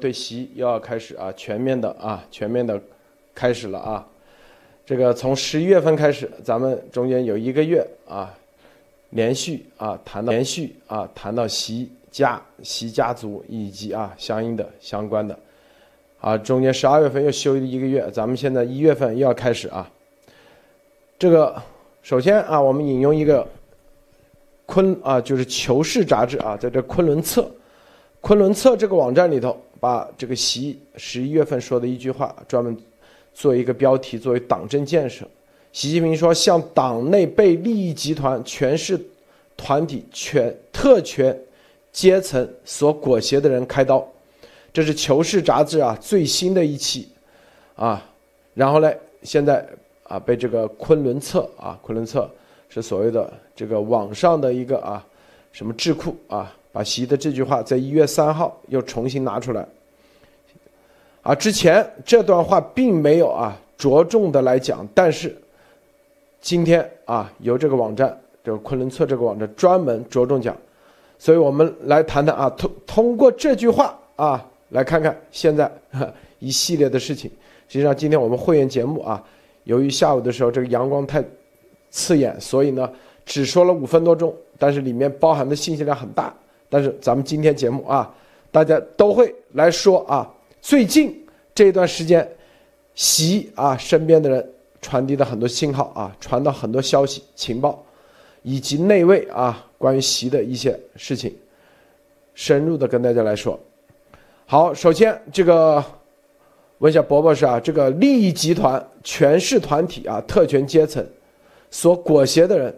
对习又要开始啊，全面的啊，全面的开始了啊。这个从十一月份开始，咱们中间有一个月啊，连续啊谈到连续啊谈到习家、习家族以及啊相应的相关的啊，中间十二月份又休一个月，咱们现在一月份又要开始啊。这个首先啊，我们引用一个昆啊，就是《求是》杂志啊，在这《昆仑策》。昆仑策这个网站里头，把这个习十一月份说的一句话，专门做一个标题，作为党政建设。习近平说：“向党内被利益集团、权势团体、权特权阶层所裹挟的人开刀。”这是《求是》杂志啊最新的一期啊。然后呢，现在啊被这个昆仑策啊，昆仑策是所谓的这个网上的一个啊什么智库啊。把习的这句话在一月三号又重新拿出来，啊，之前这段话并没有啊着重的来讲，但是今天啊由这个网站，这个昆仑策这个网站专门着重讲，所以我们来谈谈啊通通过这句话啊来看看现在 一系列的事情。实际上今天我们会员节目啊，由于下午的时候这个阳光太刺眼，所以呢只说了五分多钟，但是里面包含的信息量很大。但是咱们今天节目啊，大家都会来说啊，最近这段时间，习啊身边的人传递的很多信号啊，传到很多消息情报，以及内卫啊关于习的一些事情，深入的跟大家来说。好，首先这个问一下伯伯是啊，这个利益集团、权势团体啊、特权阶层所裹挟的人，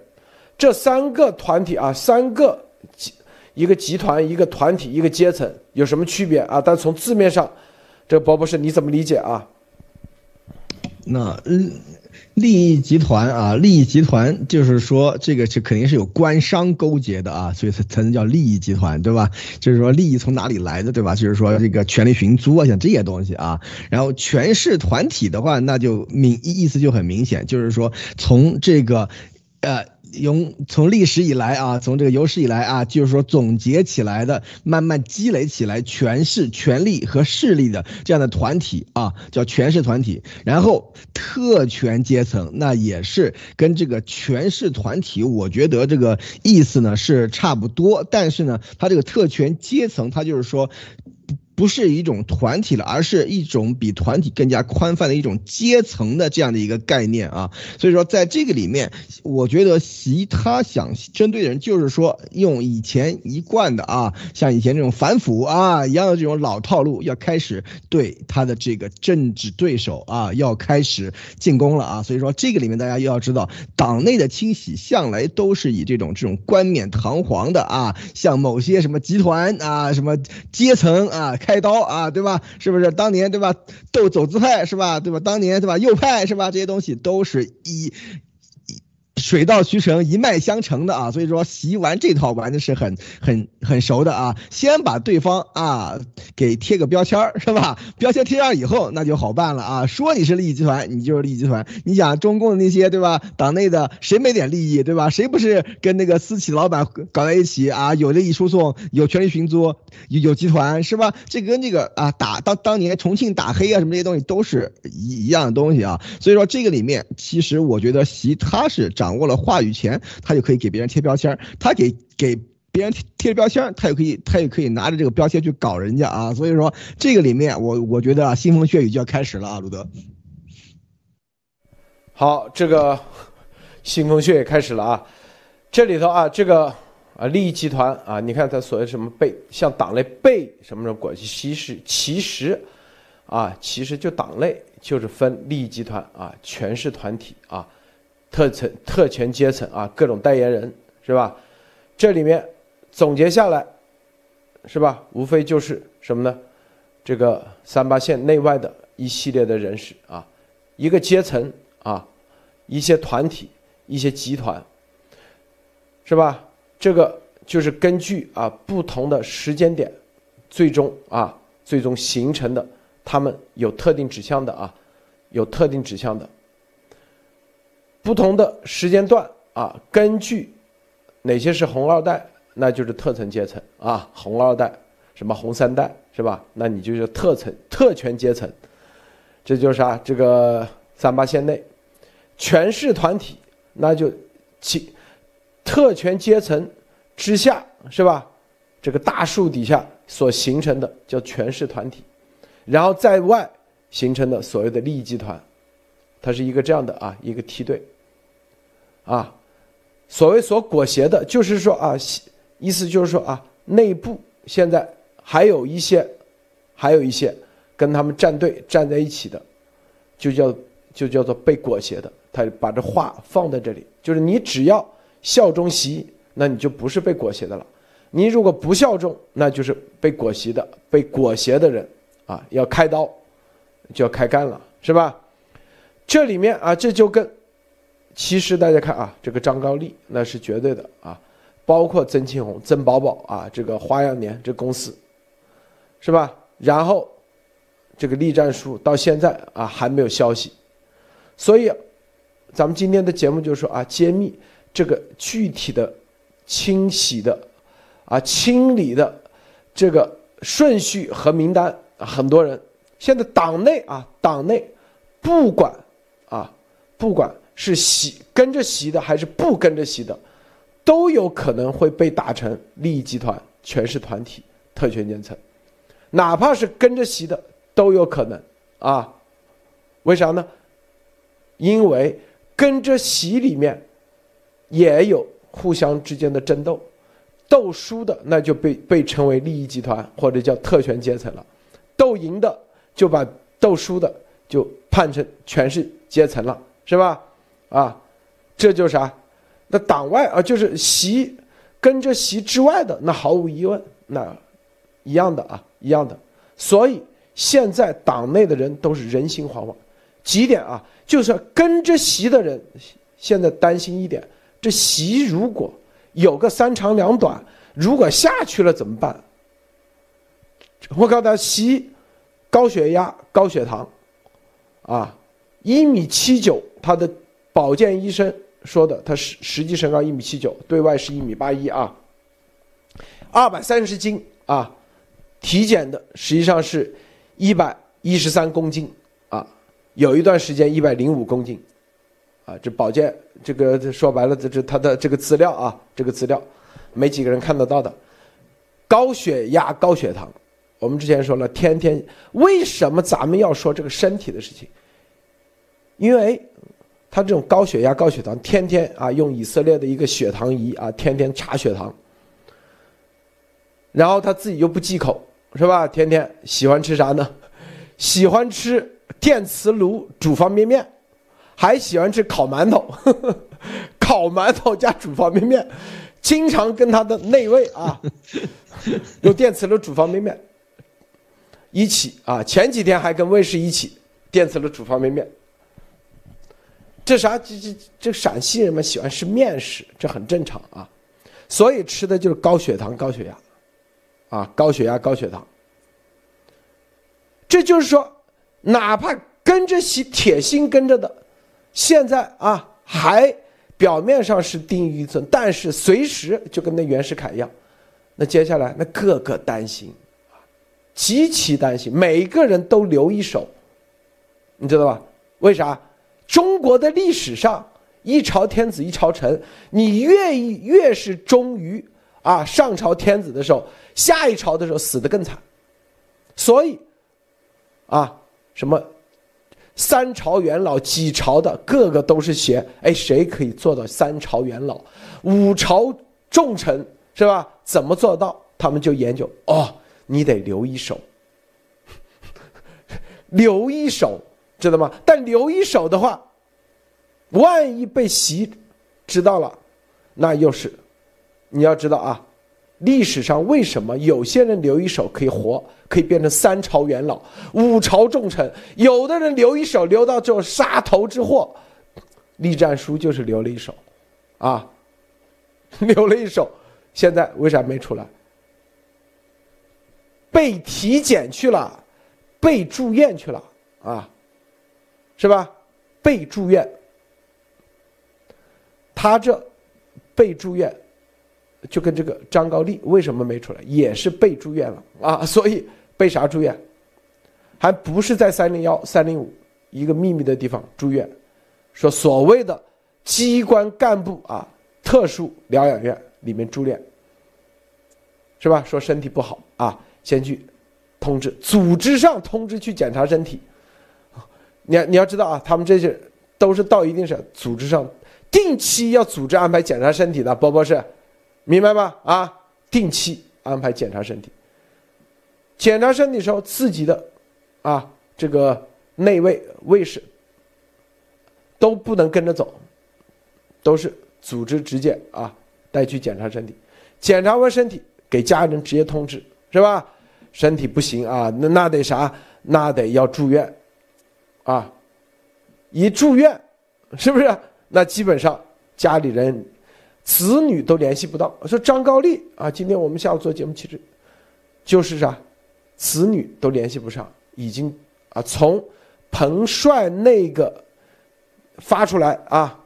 这三个团体啊，三个。一个集团、一个团体、一个阶层有什么区别啊？但从字面上，这个博博士你怎么理解啊？那利益集团啊，利益集团就是说这个是肯定是有官商勾结的啊，所以才才能叫利益集团，对吧？就是说利益从哪里来的，对吧？就是说这个权力寻租啊，像这些东西啊。然后权势团体的话，那就明意思就很明显，就是说从这个，呃。从从历史以来啊，从这个有史以来啊，就是说总结起来的，慢慢积累起来权势、权力和势力的这样的团体啊，叫权势团体。然后特权阶层，那也是跟这个权势团体，我觉得这个意思呢是差不多。但是呢，它这个特权阶层，它就是说。不是一种团体了，而是一种比团体更加宽泛的一种阶层的这样的一个概念啊。所以说，在这个里面，我觉得习他想针对的人，就是说用以前一贯的啊，像以前这种反腐啊一样的这种老套路，要开始对他的这个政治对手啊，要开始进攻了啊。所以说，这个里面大家又要知道，党内的清洗向来都是以这种这种冠冕堂皇的啊，像某些什么集团啊、什么阶层啊。开开刀啊，对吧？是不是当年对吧？斗走资派是吧？对吧？当年对吧？右派是吧？这些东西都是一。水到渠成，一脉相承的啊，所以说习完这套玩的是很很很熟的啊。先把对方啊给贴个标签是吧？标签贴上以后，那就好办了啊。说你是利益集团，你就是利益集团。你想中共的那些对吧？党内的谁没点利益对吧？谁不是跟那个私企老板搞在一起啊？有利益输送，有权力寻租，有集团是吧？这跟这个啊打当当年重庆打黑啊什么这些东西都是一一样的东西啊。所以说这个里面，其实我觉得习他是掌。掌握了话语权，他就可以给别人贴标签他给给别人贴贴标签他也可以，他也可以拿着这个标签去搞人家啊。所以说，这个里面我我觉得啊，腥风血雨就要开始了啊，鲁德。好，这个 腥风血雨开始了啊。这里头啊，这个啊利益集团啊，你看他所谓什么被像党内被什么什么关系，其实其实啊，其实就党内就是分利益集团啊，权势团体啊。特层特权阶层啊，各种代言人是吧？这里面总结下来，是吧？无非就是什么呢？这个三八线内外的一系列的人士啊，一个阶层啊，一些团体、一些集团，是吧？这个就是根据啊不同的时间点，最终啊最终形成的，他们有特定指向的啊，有特定指向的。不同的时间段啊，根据哪些是红二代，那就是特层阶层啊，红二代。什么红三代是吧？那你就是特层特权阶层，这就是啥？这个三八线内，权势团体，那就其特权阶层之下是吧？这个大树底下所形成的叫权势团体，然后在外形成的所谓的利益集团，它是一个这样的啊一个梯队，啊，所谓所裹挟的，就是说啊，意思就是说啊，内部现在还有一些，还有一些跟他们站队站在一起的，就叫就叫做被裹挟的。他把这话放在这里，就是你只要效忠习，那你就不是被裹挟的了。你如果不效忠，那就是被裹挟的、被裹挟的人啊，要开刀，就要开干了，是吧？这里面啊，这就跟其实大家看啊，这个张高丽那是绝对的啊，包括曾庆红、曾宝宝啊，这个花样年这公司，是吧？然后这个栗战书到现在啊还没有消息，所以咱们今天的节目就是说啊，揭秘这个具体的清洗的。啊，清理的这个顺序和名单，很多人现在党内啊，党内不管啊，不管是习跟着习的还是不跟着习的，都有可能会被打成利益集团、权势团体、特权阶层，哪怕是跟着习的都有可能啊。为啥呢？因为跟着习里面也有互相之间的争斗。斗输的那就被被称为利益集团或者叫特权阶层了，斗赢的就把斗输的就判成权势阶层了，是吧？啊，这就是啥？那党外啊，就是习跟着习之外的，那毫无疑问，那一样的啊，一样的。所以现在党内的人都是人心惶惶，几点啊？就是跟着习的人现在担心一点，这习如果。有个三长两短，如果下去了怎么办？我告诉他，习高血压、高血糖，啊，一米七九，他的保健医生说的，他实实际身高一米七九，对外是一米八一啊，二百三十斤啊，体检的实际上是一百一十三公斤啊，有一段时间一百零五公斤。啊，这保健这个说白了，这这他的这个资料啊，这个资料，没几个人看得到的。高血压、高血糖，我们之前说了，天天为什么咱们要说这个身体的事情？因为他这种高血压、高血糖，天天啊用以色列的一个血糖仪啊，天天查血糖，然后他自己又不忌口，是吧？天天喜欢吃啥呢？喜欢吃电磁炉煮方便面。还喜欢吃烤馒头，烤馒头加煮方便面，经常跟他的内卫啊，用电磁炉煮方便面，一起啊，前几天还跟卫士一起电磁炉煮方便面。这啥？这这这陕西人们喜欢吃面食，这很正常啊，所以吃的就是高血糖、高血压，啊，高血压、高血糖。这就是说，哪怕跟着习铁心跟着的。现在啊，还表面上是定一寸，但是随时就跟那袁世凯一样，那接下来那个个担心啊，极其担心，每个人都留一手，你知道吧？为啥？中国的历史上一朝天子一朝臣，你越越是忠于啊上朝天子的时候，下一朝的时候死的更惨，所以啊什么？三朝元老几朝的个个都是学，哎，谁可以做到三朝元老、五朝重臣是吧？怎么做到？他们就研究哦，你得留一手，留一手，知道吗？但留一手的话，万一被习知道了，那又是你要知道啊。历史上为什么有些人留一手可以活，可以变成三朝元老、五朝重臣？有的人留一手，留到最后杀头之祸。栗战书就是留了一手，啊，留了一手，现在为啥没出来？被体检去了，被住院去了啊，是吧？被住院，他这被住院。就跟这个张高丽为什么没出来，也是被住院了啊，所以被啥住院？还不是在三零幺、三零五一个秘密的地方住院，说所谓的机关干部啊，特殊疗养院里面住院，是吧？说身体不好啊，先去通知，组织上通知去检查身体。你你要知道啊，他们这些都是到一定是组织上定期要组织安排检查身体的，波波是，明白吗？啊，定期安排检查身体，检查身体时候自己的。啊，这个内卫卫士都不能跟着走，都是组织直接啊带去检查身体，检查完身体给家人直接通知是吧？身体不行啊，那那得啥？那得要住院，啊，一住院是不是？那基本上家里人、子女都联系不到。说张高丽啊，今天我们下午做节目其实就是啥，子女都联系不上。已经啊，从彭帅那个发出来啊，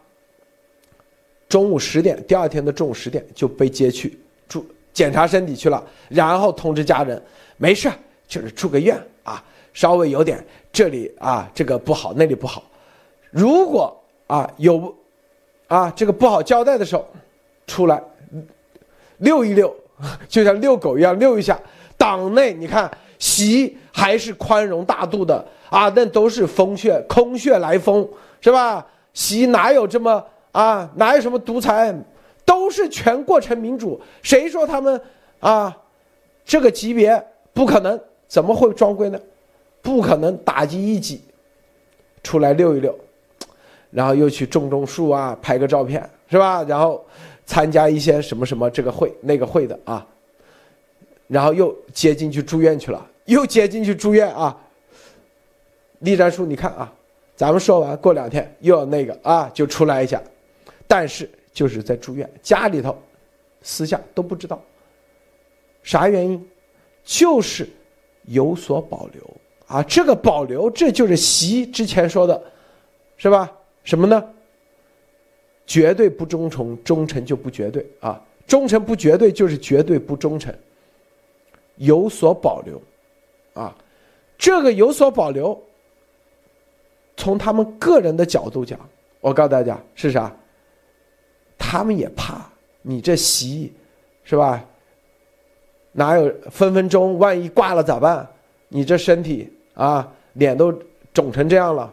中午十点，第二天的中午十点就被接去住检查身体去了，然后通知家人，没事，就是住个院啊，稍微有点这里啊这个不好，那里不好，如果啊有啊这个不好交代的时候，出来遛一遛，就像遛狗一样遛一下。党内你看。习还是宽容大度的啊，那都是风穴空穴来风，是吧？习哪有这么啊？哪有什么独裁？都是全过程民主。谁说他们啊？这个级别不可能，怎么会装规呢？不可能打击一己，出来溜一溜，然后又去种种树啊，拍个照片，是吧？然后参加一些什么什么这个会那个会的啊。然后又接进去住院去了，又接进去住院啊。栗战书，你看啊，咱们说完过两天又要那个啊，就出来一下，但是就是在住院，家里头私下都不知道，啥原因？就是有所保留啊。这个保留，这就是习之前说的，是吧？什么呢？绝对不忠诚，忠诚就不绝对啊。忠诚不绝对，就是绝对不忠诚。有所保留，啊，这个有所保留，从他们个人的角度讲，我告诉大家是啥？他们也怕你这习，是吧？哪有分分钟万一挂了咋办？你这身体啊，脸都肿成这样了，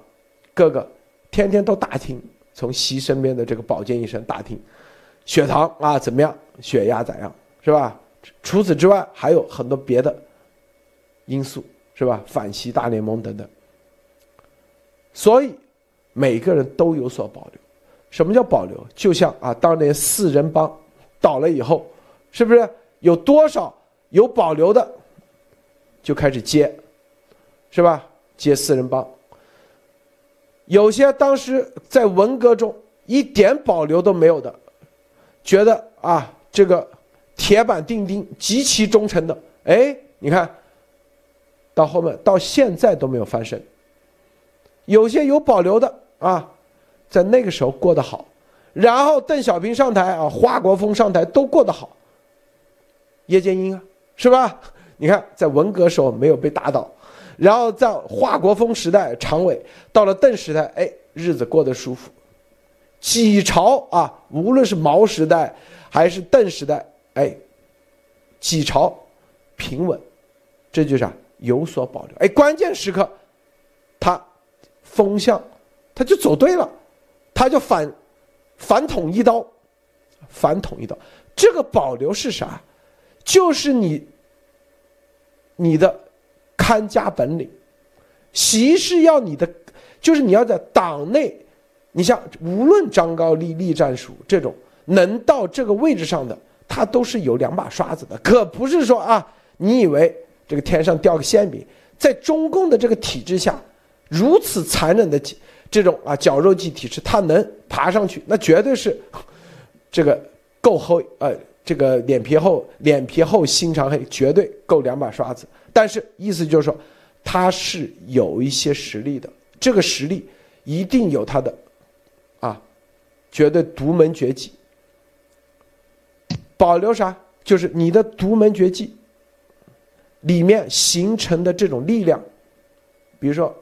个个天天都打听，从习身边的这个保健医生打听，血糖啊怎么样？血压咋样？是吧？除此之外，还有很多别的因素，是吧？反习大联盟等等，所以每个人都有所保留。什么叫保留？就像啊，当年四人帮倒了以后，是不是有多少有保留的就开始接，是吧？接四人帮。有些当时在文革中一点保留都没有的，觉得啊，这个。铁板钉钉、极其忠诚的，哎，你看到后面到现在都没有翻身。有些有保留的啊，在那个时候过得好，然后邓小平上台啊，华国锋上台都过得好。叶剑英啊，是吧？你看在文革时候没有被打倒，然后在华国锋时代，常委到了邓时代，哎，日子过得舒服。几朝啊，无论是毛时代还是邓时代。哎，几朝平稳，这就是有所保留。哎，关键时刻，他风向他就走对了，他就反反捅一刀，反捅一刀。这个保留是啥？就是你你的看家本领。习是要你的，就是你要在党内，你像无论张高丽、栗战书这种能到这个位置上的。他都是有两把刷子的，可不是说啊，你以为这个天上掉个馅饼，在中共的这个体制下，如此残忍的这种啊绞肉机体制，他能爬上去，那绝对是这个够厚，呃，这个脸皮厚，脸皮厚心肠黑，绝对够两把刷子。但是意思就是说，他是有一些实力的，这个实力一定有他的啊，绝对独门绝技。保留啥？就是你的独门绝技里面形成的这种力量，比如说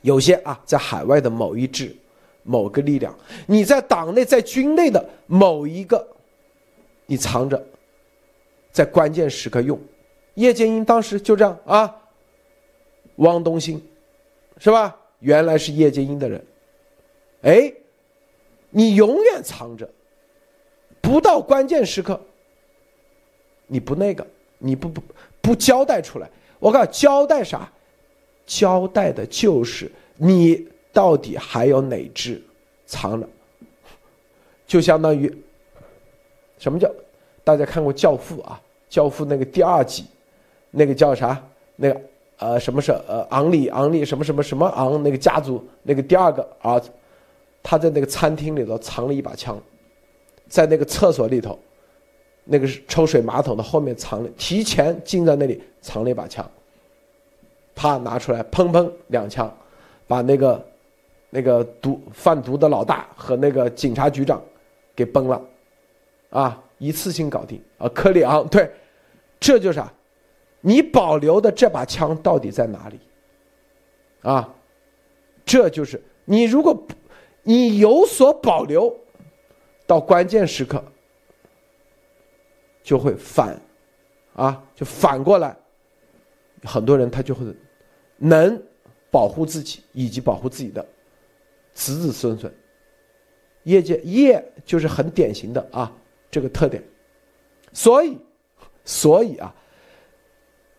有些啊，在海外的某一支、某个力量，你在党内、在军内的某一个，你藏着，在关键时刻用。叶剑英当时就这样啊，汪东兴，是吧？原来是叶剑英的人，哎，你永远藏着，不到关键时刻，你不那个，你不不不交代出来。我告诉你交代啥？交代的就是你到底还有哪只藏着，就相当于什么叫？大家看过《教父》啊，《教父》那个第二集。那个叫啥？那个呃，什么是呃昂里昂里什么什么什么昂？那个家族那个第二个儿子，他在那个餐厅里头藏了一把枪，在那个厕所里头，那个抽水马桶的后面藏了，提前进在那里藏了一把枪，啪拿出来，砰砰两枪，把那个那个毒贩毒的老大和那个警察局长给崩了，啊，一次性搞定啊！科里昂对，这就是啊。你保留的这把枪到底在哪里？啊，这就是你如果你有所保留，到关键时刻就会反，啊，就反过来，很多人他就会能保护自己以及保护自己的子子孙孙。业界业就是很典型的啊这个特点，所以，所以啊。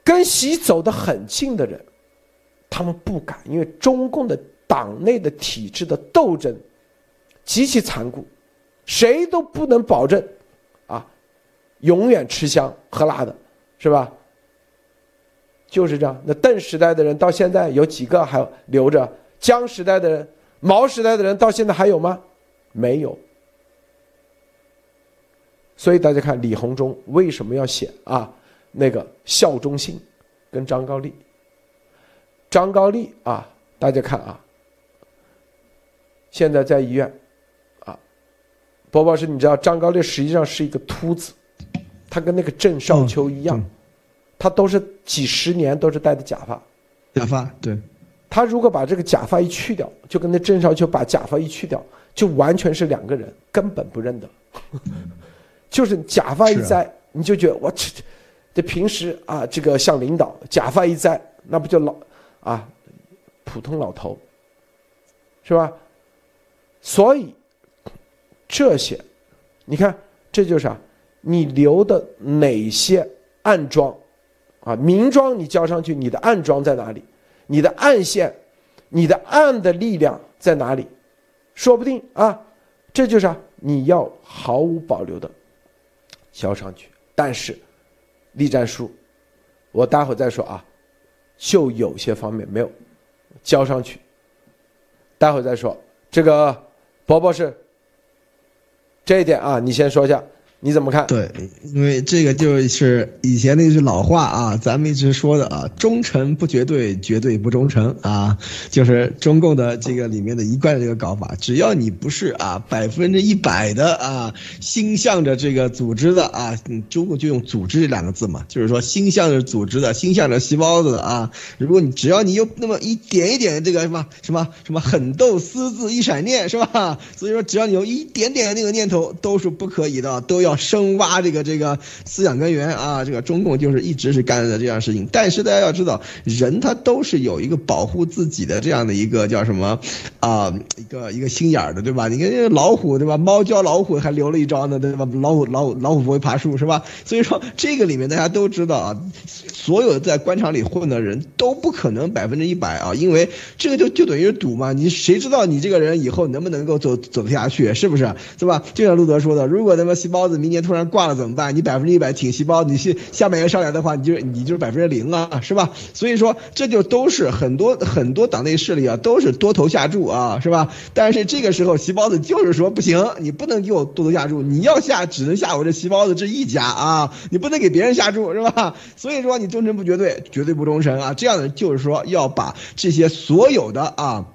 跟习走得很近的人，他们不敢，因为中共的党内的体制的斗争极其残酷，谁都不能保证啊，永远吃香喝辣的，是吧？就是这样。那邓时代的人到现在有几个还留着？江时代的人、毛时代的人到现在还有吗？没有。所以大家看李鸿忠为什么要写啊？那个效忠信，跟张高丽，张高丽啊，大家看啊，现在在医院，啊，波波是你知道张高丽实际上是一个秃子，他跟那个郑少秋一样，他都是几十年都是戴的假发，假发对，他如果把这个假发一去掉，就跟那郑少秋把假发一去掉，就完全是两个人，根本不认得，就是假发一摘，你就觉得我去。这平时啊，这个像领导假发一摘，那不就老啊，普通老头，是吧？所以这些，你看，这就是啊，你留的哪些暗桩啊？明桩你交上去，你的暗桩在哪里？你的暗线，你的暗的力量在哪里？说不定啊，这就是啊，你要毫无保留的交上去，但是。栗战书，我待会再说啊，就有些方面没有交上去，待会再说。这个伯伯是这一点啊，你先说一下。你怎么看？对，因为这个就是以前那句老话啊，咱们一直说的啊，忠诚不绝对，绝对不忠诚啊，就是中共的这个里面的一贯的这个搞法。只要你不是啊百分之一百的啊心向着这个组织的啊，中共就用组织这两个字嘛，就是说心向着组织的，心向着细胞子的啊。如果你只要你有那么一点一点的这个什么什么什么狠斗私自一闪念是吧？所以说只要你有一点点的那个念头，都是不可以的，都要。要深挖这个这个思想根源啊！这个中共就是一直是干的这样事情。但是大家要知道，人他都是有一个保护自己的这样的一个叫什么啊？一个一个心眼儿的，对吧？你看老虎，对吧？猫教老虎还留了一招呢，对吧？老虎老虎老虎不会爬树，是吧？所以说这个里面大家都知道啊，所有在官场里混的人都不可能百分之一百啊，因为这个就就等于赌嘛。你谁知道你这个人以后能不能够走走得下去？是不是？是吧？就像路德说的，如果他妈细胞子。明年突然挂了怎么办？你百分之一百挺细胞，你下下半年上来的话，你就你就是百分之零啊，是吧？所以说这就都是很多很多党内势力啊，都是多头下注啊，是吧？但是这个时候细胞子就是说不行，你不能给我多头下注，你要下只能下我这细胞子这一家啊，你不能给别人下注，是吧？所以说你忠诚不绝对，绝对不忠诚啊，这样的就是说要把这些所有的啊。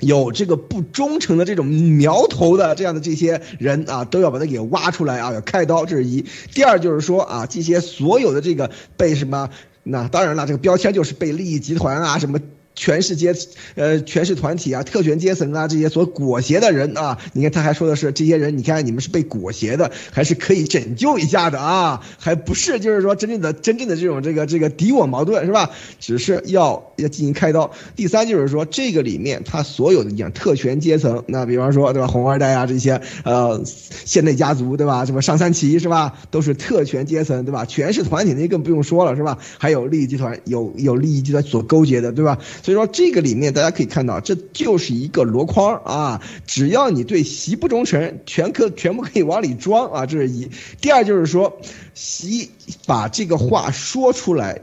有这个不忠诚的这种苗头的这样的这些人啊，都要把他给挖出来啊，要开刀，这是一。第二就是说啊，这些所有的这个被什么，那当然了，这个标签就是被利益集团啊什么。权势阶，呃，权势团体啊，特权阶层啊，这些所裹挟的人啊，你看他还说的是这些人，你看你们是被裹挟的，还是可以拯救一下的啊？还不是就是说真正的真正的这种这个这个敌我矛盾是吧？只是要要进行开刀。第三就是说这个里面他所有的讲特权阶层，那比方说对吧，红二代啊这些呃县内家族对吧，什么上三旗是吧，都是特权阶层对吧？权势团体那更不用说了是吧？还有利益集团有有利益集团所勾结的对吧？所以说这个里面大家可以看到，这就是一个箩筐啊！只要你对习不忠诚，全可全部可以往里装啊！这是一。第二就是说，习把这个话说出来，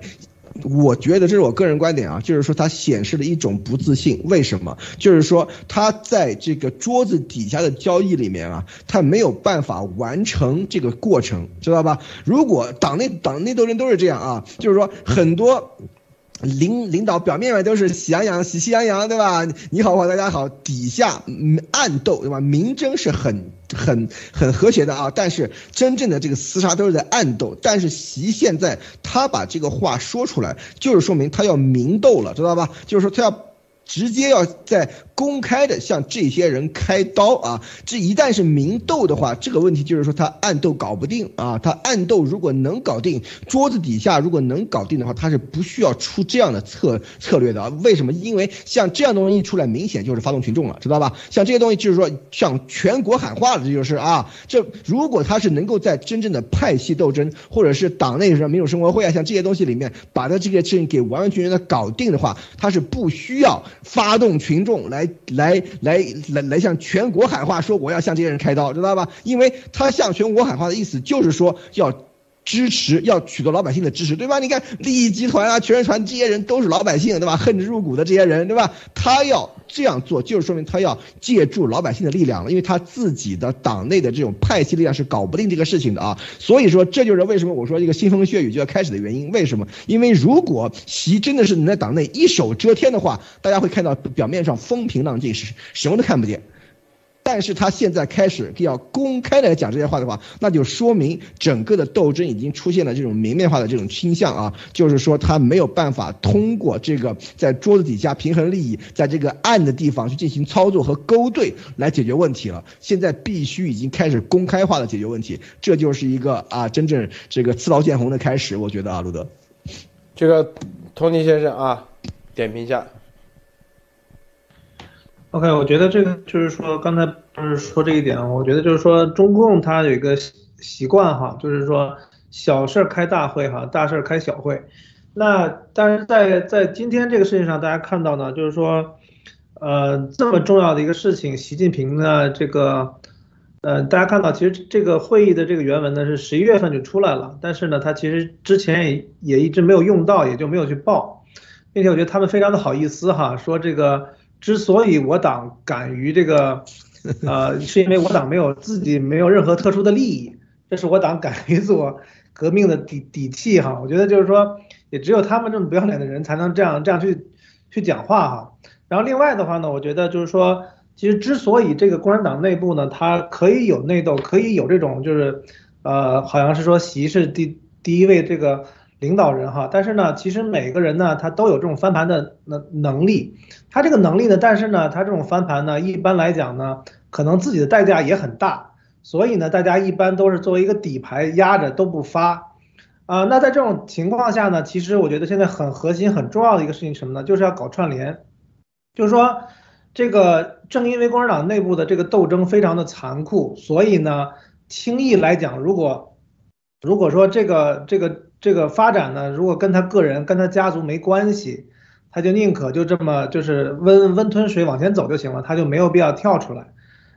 我觉得这是我个人观点啊，就是说他显示了一种不自信。为什么？就是说他在这个桌子底下的交易里面啊，他没有办法完成这个过程，知道吧？如果党内党内斗争都是这样啊，就是说很多。领领导表面上都是喜洋洋、喜气洋洋，对吧？你好，我大家好，底下暗斗，对吧？明争是很很很和谐的啊，但是真正的这个厮杀都是在暗斗。但是习现在他把这个话说出来，就是说明他要明斗了，知道吧？就是说他要。直接要在公开的向这些人开刀啊！这一旦是明斗的话，这个问题就是说他暗斗搞不定啊！他暗斗如果能搞定，桌子底下如果能搞定的话，他是不需要出这样的策策略的啊！为什么？因为像这样东西一出来，明显就是发动群众了，知道吧？像这些东西就是说向全国喊话了，这就是啊！这如果他是能够在真正的派系斗争或者是党内什么民主生活会啊，像这些东西里面把他这个事情给完完全全的搞定的话，他是不需要。发动群众来来来来来向全国喊话，说我要向这些人开刀，知道吧？因为他向全国喊话的意思就是说要。支持要取得老百姓的支持，对吧？你看利益集团啊、权人团这些人都是老百姓，对吧？恨之入骨的这些人，对吧？他要这样做，就是说明他要借助老百姓的力量了，因为他自己的党内的这种派系力量是搞不定这个事情的啊。所以说，这就是为什么我说这个腥风血雨就要开始的原因。为什么？因为如果习真的是能在党内一手遮天的话，大家会看到表面上风平浪静，是什么都看不见。但是他现在开始要公开来讲这些话的话，那就说明整个的斗争已经出现了这种明面化的这种倾向啊，就是说他没有办法通过这个在桌子底下平衡利益，在这个暗的地方去进行操作和勾兑来解决问题了。现在必须已经开始公开化的解决问题，这就是一个啊真正这个刺刀见红的开始。我觉得啊，路德，这个托尼先生啊，点评一下。OK，我觉得这个就是说，刚才不是说这一点，我觉得就是说，中共它有一个习惯哈，就是说小事开大会哈，大事开小会。那但是在在今天这个事情上，大家看到呢，就是说，呃，这么重要的一个事情，习近平呢，这个，呃，大家看到其实这个会议的这个原文呢是十一月份就出来了，但是呢，他其实之前也也一直没有用到，也就没有去报，并且我觉得他们非常的好意思哈，说这个。之所以我党敢于这个，呃，是因为我党没有自己没有任何特殊的利益，这是我党敢于做革命的底底气哈。我觉得就是说，也只有他们这么不要脸的人才能这样这样去去讲话哈。然后另外的话呢，我觉得就是说，其实之所以这个共产党内部呢，它可以有内斗，可以有这种就是，呃，好像是说习是第第一位这个。领导人哈，但是呢，其实每个人呢，他都有这种翻盘的能能力。他这个能力呢，但是呢，他这种翻盘呢，一般来讲呢，可能自己的代价也很大。所以呢，大家一般都是作为一个底牌压着都不发。啊，那在这种情况下呢，其实我觉得现在很核心、很重要的一个事情什么呢？就是要搞串联。就是说，这个正因为共产党内部的这个斗争非常的残酷，所以呢，轻易来讲，如果如果说这个这个。这个发展呢，如果跟他个人、跟他家族没关系，他就宁可就这么就是温温吞水往前走就行了，他就没有必要跳出来。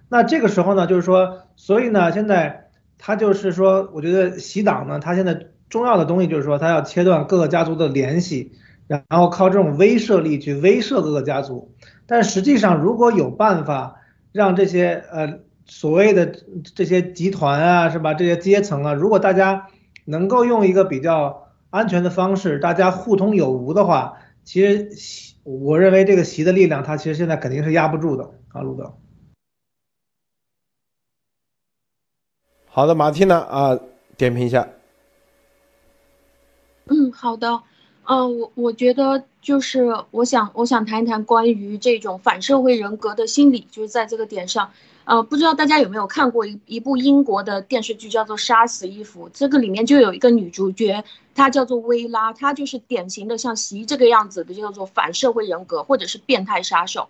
那这个时候呢，就是说，所以呢，现在他就是说，我觉得习党呢，他现在重要的东西就是说，他要切断各个家族的联系，然后靠这种威慑力去威慑各个家族。但实际上，如果有办法让这些呃所谓的这些集团啊，是吧，这些阶层啊，如果大家。能够用一个比较安全的方式，大家互通有无的话，其实我认为这个习的力量，他其实现在肯定是压不住的啊，路德。好的，马蒂娜啊，点评一下。嗯，好的。呃，我我觉得就是我想我想谈一谈关于这种反社会人格的心理，就是在这个点上，呃，不知道大家有没有看过一一部英国的电视剧，叫做《杀死伊芙》，这个里面就有一个女主角，她叫做薇拉，她就是典型的像席这个样子的，叫做反社会人格或者是变态杀手，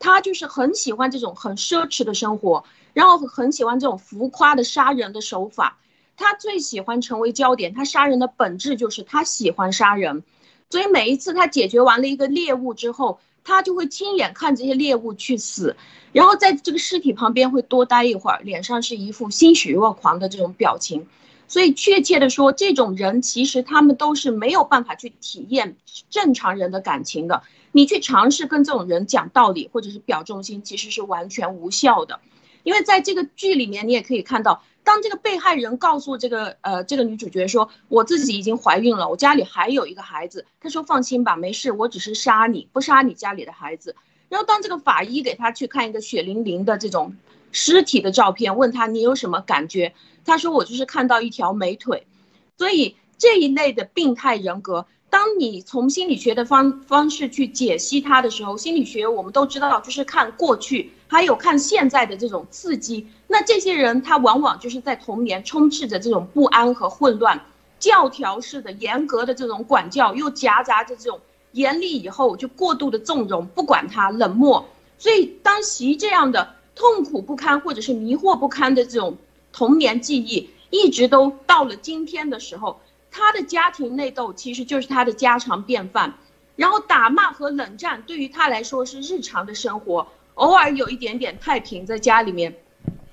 她就是很喜欢这种很奢侈的生活，然后很喜欢这种浮夸的杀人的手法，她最喜欢成为焦点，她杀人的本质就是她喜欢杀人。所以每一次她解决完了一个猎物之后，他就会亲眼看这些猎物去死，然后在这个尸体旁边会多待一会儿，脸上是一副欣喜若狂的这种表情。所以确切的说，这种人其实他们都是没有办法去体验正常人的感情的。你去尝试跟这种人讲道理或者是表忠心，其实是完全无效的。因为在这个剧里面，你也可以看到。当这个被害人告诉这个呃这个女主角说我自己已经怀孕了，我家里还有一个孩子，她说放心吧，没事，我只是杀你不杀你家里的孩子。然后当这个法医给她去看一个血淋淋的这种尸体的照片，问她你有什么感觉？她说我就是看到一条美腿。所以这一类的病态人格，当你从心理学的方方式去解析它的时候，心理学我们都知道就是看过去。还有看现在的这种刺激，那这些人他往往就是在童年充斥着这种不安和混乱，教条式的严格的这种管教，又夹杂着这种严厉以后就过度的纵容，不管他冷漠。所以当习这样的痛苦不堪或者是迷惑不堪的这种童年记忆，一直都到了今天的时候，他的家庭内斗其实就是他的家常便饭，然后打骂和冷战对于他来说是日常的生活。偶尔有一点点太平，在家里面，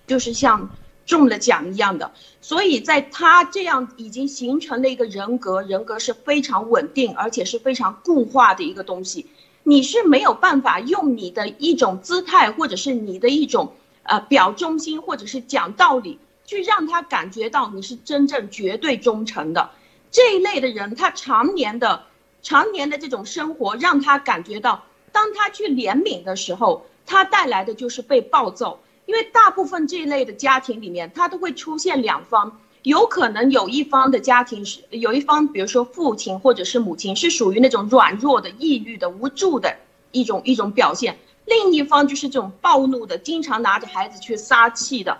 就是像中了奖一样的。所以在他这样已经形成了一个人格，人格是非常稳定，而且是非常固化的一个东西。你是没有办法用你的一种姿态，或者是你的一种呃表忠心，或者是讲道理，去让他感觉到你是真正绝对忠诚的。这一类的人，他常年的、常年的这种生活，让他感觉到，当他去怜悯的时候。它带来的就是被暴揍，因为大部分这一类的家庭里面，它都会出现两方，有可能有一方的家庭是有一方，比如说父亲或者是母亲是属于那种软弱的、抑郁的、无助的一种一种表现，另一方就是这种暴怒的，经常拿着孩子去撒气的。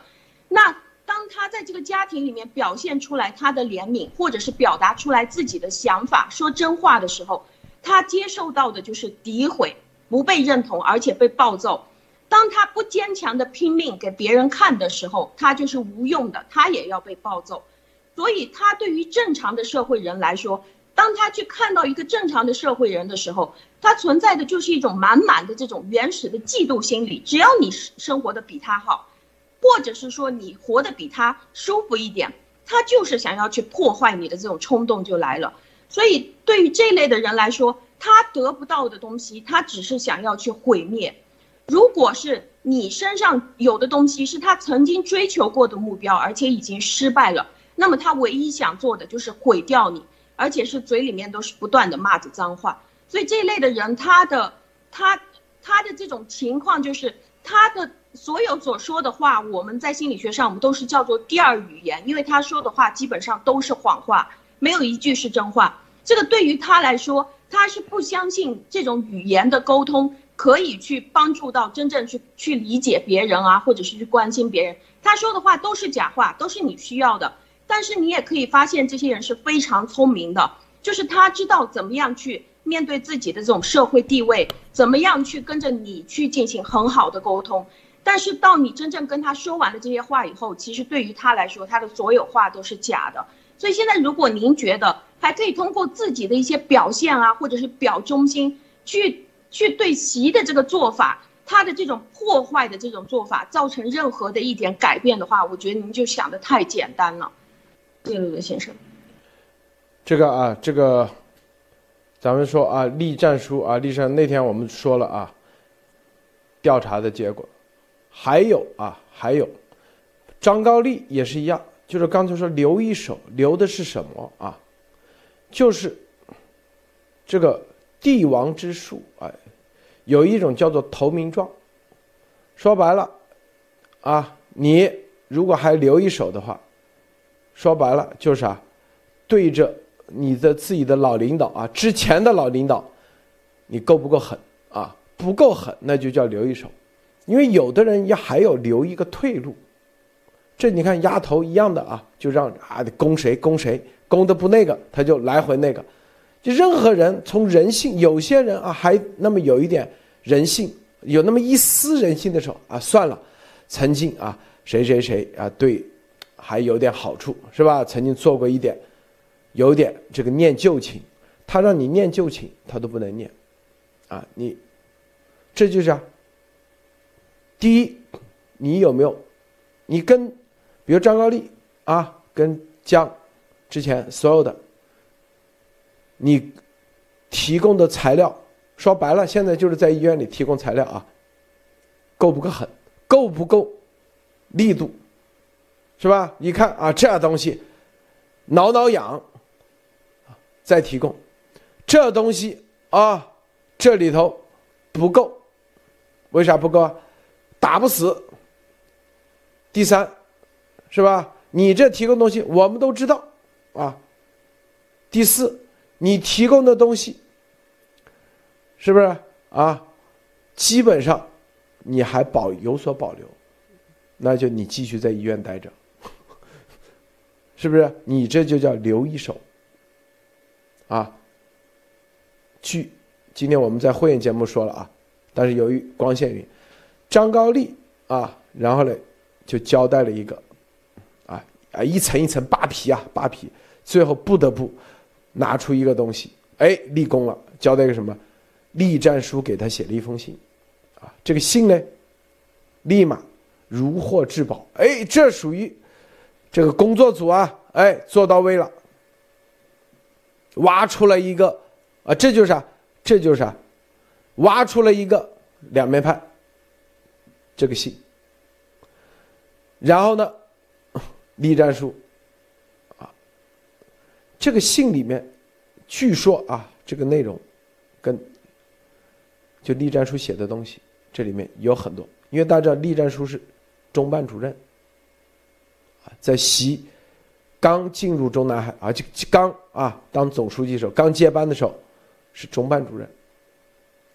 那当他在这个家庭里面表现出来他的怜悯，或者是表达出来自己的想法、说真话的时候，他接受到的就是诋毁。不被认同，而且被暴揍。当他不坚强的拼命给别人看的时候，他就是无用的，他也要被暴揍。所以，他对于正常的社会人来说，当他去看到一个正常的社会人的时候，他存在的就是一种满满的这种原始的嫉妒心理。只要你生活的比他好，或者是说你活得比他舒服一点，他就是想要去破坏你的这种冲动就来了。所以，对于这类的人来说，他得不到的东西，他只是想要去毁灭。如果是你身上有的东西是他曾经追求过的目标，而且已经失败了，那么他唯一想做的就是毁掉你，而且是嘴里面都是不断的骂着脏话。所以这一类的人，他的他他的这种情况就是他的所有所说的话，我们在心理学上我们都是叫做第二语言，因为他说的话基本上都是谎话，没有一句是真话。这个对于他来说。他是不相信这种语言的沟通可以去帮助到真正去去理解别人啊，或者是去关心别人。他说的话都是假话，都是你需要的。但是你也可以发现，这些人是非常聪明的，就是他知道怎么样去面对自己的这种社会地位，怎么样去跟着你去进行很好的沟通。但是到你真正跟他说完了这些话以后，其实对于他来说，他的所有话都是假的。所以现在，如果您觉得还可以通过自己的一些表现啊，或者是表忠心，去去对习的这个做法，他的这种破坏的这种做法，造成任何的一点改变的话，我觉得您就想的太简单了，谢陆先生。这个啊，这个，咱们说啊，立战书啊，立战那天我们说了啊，调查的结果，还有啊，还有，张高丽也是一样。就是刚才说留一手，留的是什么啊？就是这个帝王之术哎，有一种叫做投名状。说白了，啊，你如果还留一手的话，说白了就是啊，对着你的自己的老领导啊，之前的老领导，你够不够狠啊？不够狠，那就叫留一手。因为有的人也还有留一个退路，这你看丫头一样的啊，就让啊攻谁攻谁，攻的不那个，他就来回那个。就任何人从人性，有些人啊还那么有一点人性，有那么一丝人性的时候啊，算了，曾经啊谁谁谁啊对，还有点好处是吧？曾经做过一点，有点这个念旧情，他让你念旧情，他都不能念，啊你，这就是啊。第一，你有没有？你跟，比如张高丽啊，跟江之前所有的，你提供的材料，说白了，现在就是在医院里提供材料啊，够不够狠？够不够力度？是吧？你看啊，这东西挠挠痒，再提供，这东西啊，这里头不够，为啥不够啊？打不死。第三，是吧？你这提供东西我们都知道，啊。第四，你提供的东西，是不是啊？基本上，你还保有所保留，那就你继续在医院待着，是不是？你这就叫留一手，啊。据今天我们在会员节目说了啊，但是由于光线原因。张高丽啊，然后呢，就交代了一个，啊，一层一层扒皮啊，扒皮，最后不得不拿出一个东西，哎，立功了，交代个什么？立战书给他写了一封信，啊，这个信呢，立马如获至宝，哎，这属于这个工作组啊，哎，做到位了，挖出了一个，啊，这就是啥？这就是啊？挖出了一个两面派。这个信，然后呢，立战书，啊，这个信里面，据说啊，这个内容，跟就立战书写的东西，这里面有很多，因为大家知道立战书是中办主任，啊，在习刚进入中南海啊，就刚啊当总书记的时候，刚接班的时候，是中办主任，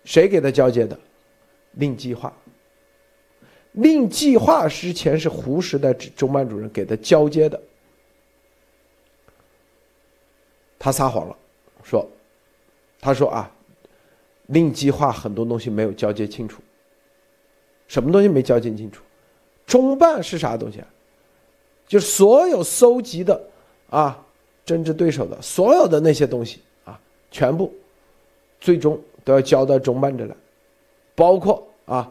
谁给他交接的？令计划。令计划之前是胡时代中办主任给他交接的，他撒谎了，说，他说啊，令计划很多东西没有交接清楚，什么东西没交接清楚？中办是啥东西啊？就所有搜集的啊，政治对手的所有的那些东西啊，全部最终都要交到中办这来，包括啊，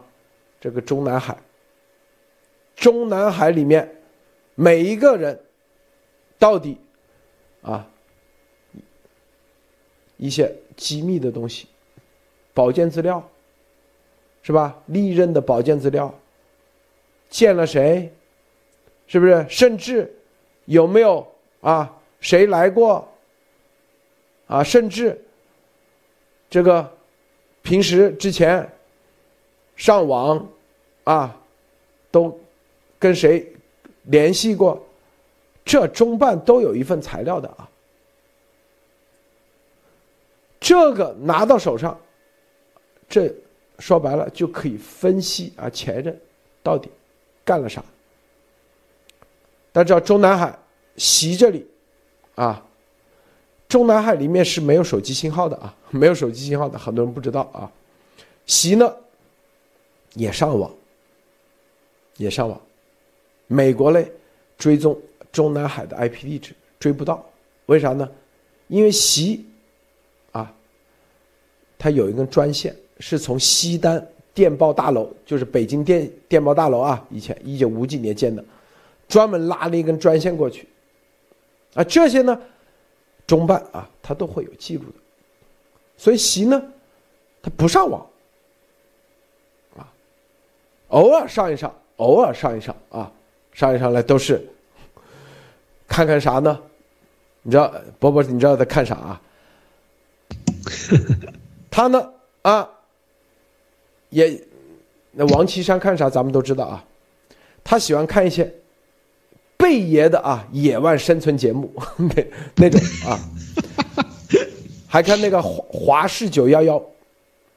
这个中南海。中南海里面每一个人到底啊一些机密的东西，保健资料是吧？历任的保健资料，见了谁？是不是？甚至有没有啊？谁来过？啊？甚至这个平时之前上网啊都。跟谁联系过？这中办都有一份材料的啊。这个拿到手上，这说白了就可以分析啊前任到底干了啥。大家知道中南海习这里啊，中南海里面是没有手机信号的啊，没有手机信号的，很多人不知道啊。习呢也上网，也上网。美国嘞，追踪中南海的 IP 地址追不到，为啥呢？因为习，啊，它有一根专线是从西单电报大楼，就是北京电电报大楼啊，以前一九五几年建的，专门拉了一根专线过去，啊，这些呢，中办啊，他都会有记录的，所以习呢，他不上网，啊，偶尔上一上，偶尔上一上啊。上一上来都是。看看啥呢？你知道，伯伯，你知道在看啥？啊？他呢？啊，也那王岐山看啥咱们都知道啊，他喜欢看一些贝爷的啊野外生存节目 那那种啊，还看那个华华氏九幺幺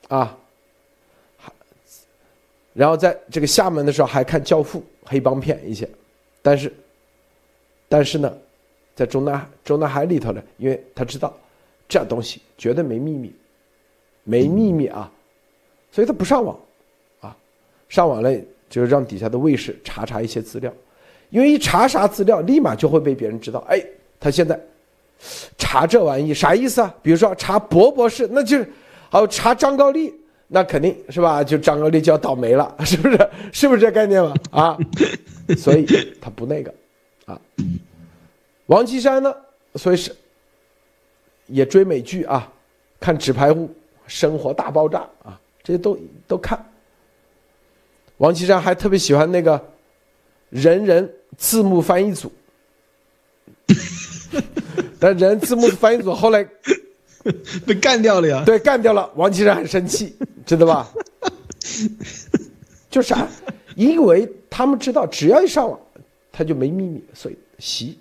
啊，然后在这个厦门的时候还看教父黑帮片一些，但是但是呢，在中南中南海里头呢，因为他知道这东西绝对没秘密。没秘密啊，所以他不上网，啊，上网了就让底下的卫士查查一些资料，因为一查啥资料，立马就会被别人知道。哎，他现在查这玩意啥意思啊？比如说查博博士，那就是好查张高丽，那肯定是吧？就张高丽就要倒霉了，是不是？是不是这概念嘛？啊，所以他不那个啊。王岐山呢，所以是也追美剧啊，看纸牌屋。生活大爆炸啊，这些都都看。王岐山还特别喜欢那个人人字幕翻译组，但人字幕翻译组后来 被干掉了呀。对，干掉了。王岐山很生气，知道吧？就啥？因为他们知道，只要一上网，他就没秘密，所以习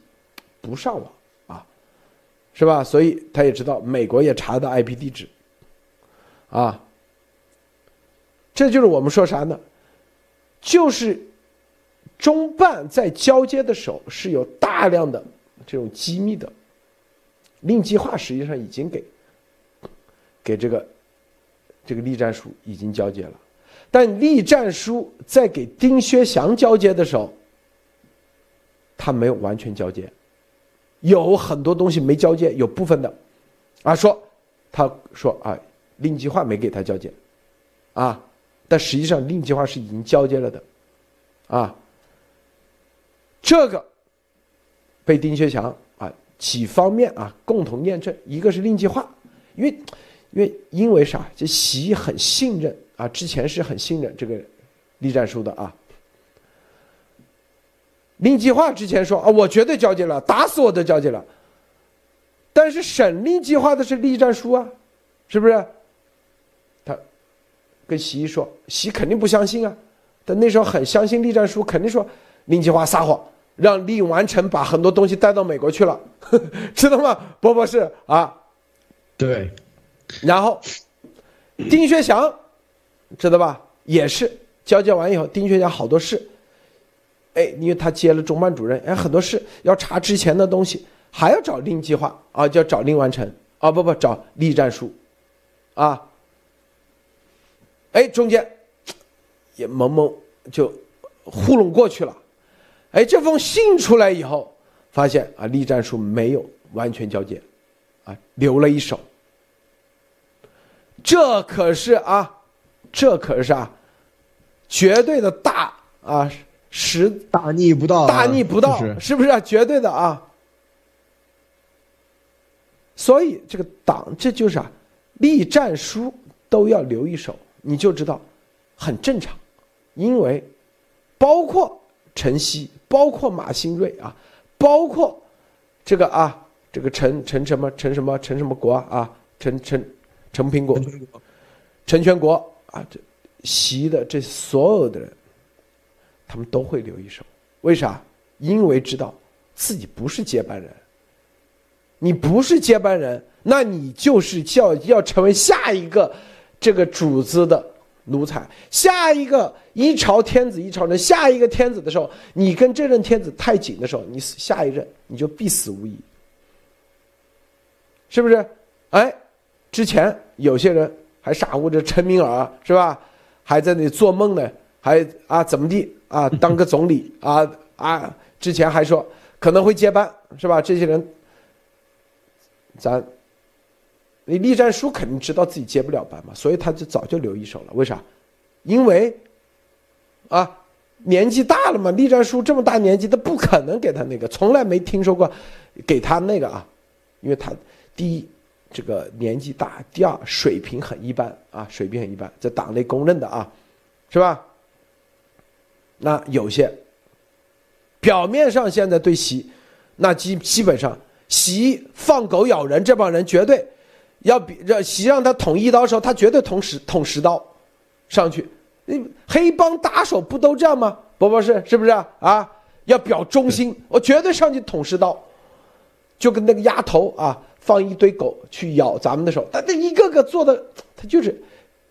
不上网啊，是吧？所以他也知道，美国也查到 IP 地址。啊，这就是我们说啥呢？就是中办在交接的时候是有大量的这种机密的，令计划实际上已经给给这个这个栗战书已经交接了，但栗战书在给丁薛祥交接的时候，他没有完全交接，有很多东西没交接，有部分的。啊说他说啊。令计划没给他交接，啊，但实际上令计划是已经交接了的，啊，这个被丁薛祥几方面啊共同验证，一个是令计划，因为因为因为啥？这习很信任啊，之前是很信任这个栗战书的啊。令计划之前说啊，我绝对交接了，打死我都交接了，但是审令计划的是栗战书啊，是不是？他跟习说，习肯定不相信啊，但那时候很相信栗战书，肯定说令计划撒谎，让令完成把很多东西带到美国去了，知道吗？波博士啊，对，然后丁薛祥，知道吧？也是交接完以后，丁薛祥好多事，哎，因为他接了中办主任，哎，很多事要查之前的东西，还要找令计划啊，就要找令完成啊，不不找栗战书，啊。哎，中间也蒙蒙就糊弄过去了。哎，这封信出来以后，发现啊，栗战书没有完全交接，啊，留了一手。这可是啊，这可是啊，绝对的大啊，实大逆不道，大逆不道，是不是啊？绝对的啊。所以这个党，这就是啊，栗战书都要留一手。你就知道，很正常，因为包括陈曦，包括马新瑞啊，包括这个啊，这个陈陈什么陈什么陈什么国啊，陈陈陈苹果，陈全国啊，这习的这所有的人，他们都会留一手。为啥？因为知道自己不是接班人，你不是接班人，那你就是叫要成为下一个。这个主子的奴才，下一个一朝天子一朝臣，下一个天子的时候，你跟这任天子太紧的时候，你下一任你就必死无疑，是不是？哎，之前有些人还傻乎着陈明尔是吧？还在那做梦呢，还啊怎么地啊？当个总理啊啊！之前还说可能会接班是吧？这些人，咱。你栗战书肯定知道自己接不了班嘛，所以他就早就留一手了。为啥？因为啊，年纪大了嘛。栗战书这么大年纪，他不可能给他那个，从来没听说过给他那个啊。因为他第一，这个年纪大；第二，水平很一般啊，水平很一般，在党内公认的啊，是吧？那有些表面上现在对习，那基基本上习放狗咬人，这帮人绝对。要比让习让他捅一刀的时候，他绝对捅十捅十刀上去。那黑帮打手不都这样吗？不，不是是不是啊？要表忠心，我绝对上去捅十刀，就跟那个丫头啊，放一堆狗去咬咱们的手，他这一个个做的，他就是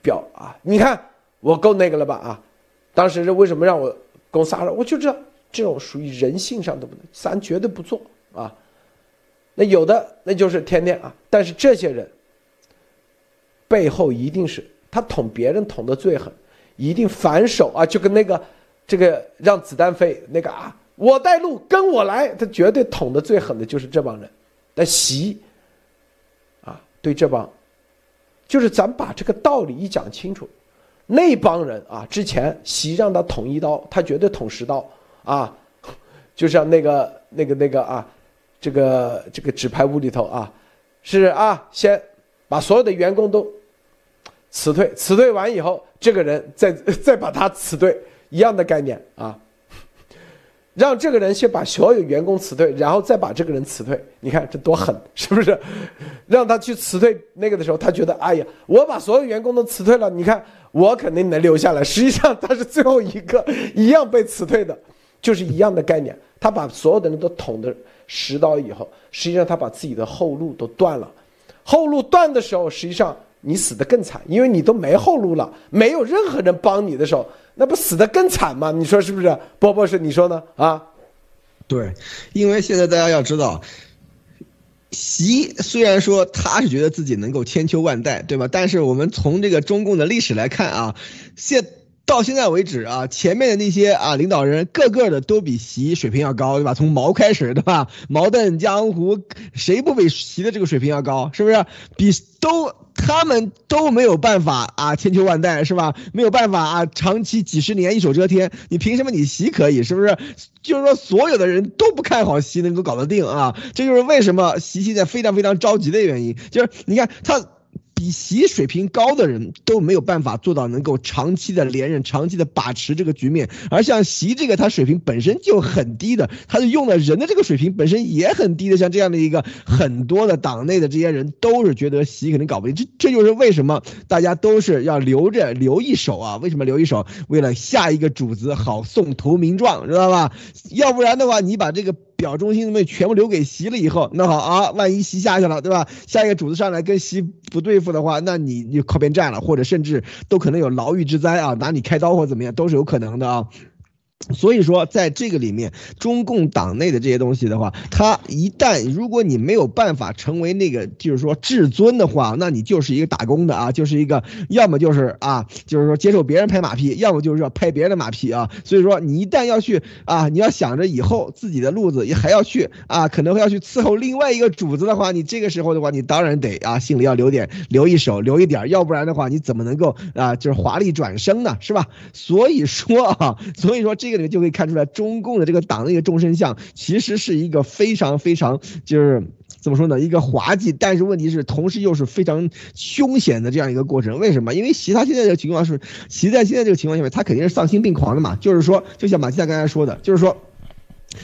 表啊。你看我够那个了吧啊？当时是为什么让我攻仨人？我就知道这种属于人性上的不能，咱绝对不做啊。那有的那就是天天啊，但是这些人背后一定是他捅别人捅的最狠。一定反手啊，就跟那个，这个让子弹飞那个啊，我带路跟我来，他绝对捅的最狠的就是这帮人。但习，啊，对这帮，就是咱把这个道理一讲清楚，那帮人啊，之前习让他捅一刀，他绝对捅十刀啊，就像那个那个那个啊，这个这个纸牌屋里头啊，是啊，先把所有的员工都。辞退，辞退完以后，这个人再 再把他辞退，一样的概念啊。让这个人先把所有员工辞退，然后再把这个人辞退。你看这多狠，是不是？让他去辞退那个的时候，他觉得哎呀，我把所有员工都辞退了，你看我肯定能留下来。实际上他是最后一个，一样被辞退的，就是一样的概念。他把所有的人都捅的十刀以后，实际上他把自己的后路都断了。后路断的时候，实际上。你死的更惨，因为你都没后路了，没有任何人帮你的时候，那不死的更惨吗？你说是不是？波波是你说呢？啊，对，因为现在大家要知道，习虽然说他是觉得自己能够千秋万代，对吧？但是我们从这个中共的历史来看啊，现到现在为止啊，前面的那些啊领导人个个的都比习水平要高，对吧？从毛开始，对吧？毛邓江湖，谁不比习的这个水平要高？是不是？比都。他们都没有办法啊，千秋万代是吧？没有办法啊，长期几十年一手遮天。你凭什么你习可以？是不是？就是说，所有的人都不看好习能够搞得定啊。这就是为什么习现在非常非常着急的原因。就是你看他。比习水平高的人都没有办法做到能够长期的连任、长期的把持这个局面，而像习这个，他水平本身就很低的，他是用的人的这个水平本身也很低的，像这样的一个很多的党内的这些人都是觉得习肯定搞不定，这这就是为什么大家都是要留着留一手啊？为什么留一手？为了下一个主子好送投名状，知道吧？要不然的话，你把这个。表忠心的东西全部留给习了以后，那好啊，万一习下去了，对吧？下一个主子上来跟习不对付的话，那你就靠边站了，或者甚至都可能有牢狱之灾啊，拿你开刀或怎么样，都是有可能的啊。所以说，在这个里面，中共党内的这些东西的话，他一旦如果你没有办法成为那个就是说至尊的话，那你就是一个打工的啊，就是一个要么就是啊，就是说接受别人拍马屁，要么就是要拍别人的马屁啊。所以说，你一旦要去啊，你要想着以后自己的路子也还要去啊，可能会要去伺候另外一个主子的话，你这个时候的话，你当然得啊，心里要留点留一手，留一点，要不然的话，你怎么能够啊，就是华丽转生呢，是吧？所以说啊，所以说这。这个里面就可以看出来，中共的这个党的一个众生相，其实是一个非常非常就是怎么说呢？一个滑稽，但是问题是同时又是非常凶险的这样一个过程。为什么？因为习他现在这个情况是，习在现在这个情况下面，他肯定是丧心病狂的嘛。就是说，就像马季亚刚才说的，就是说。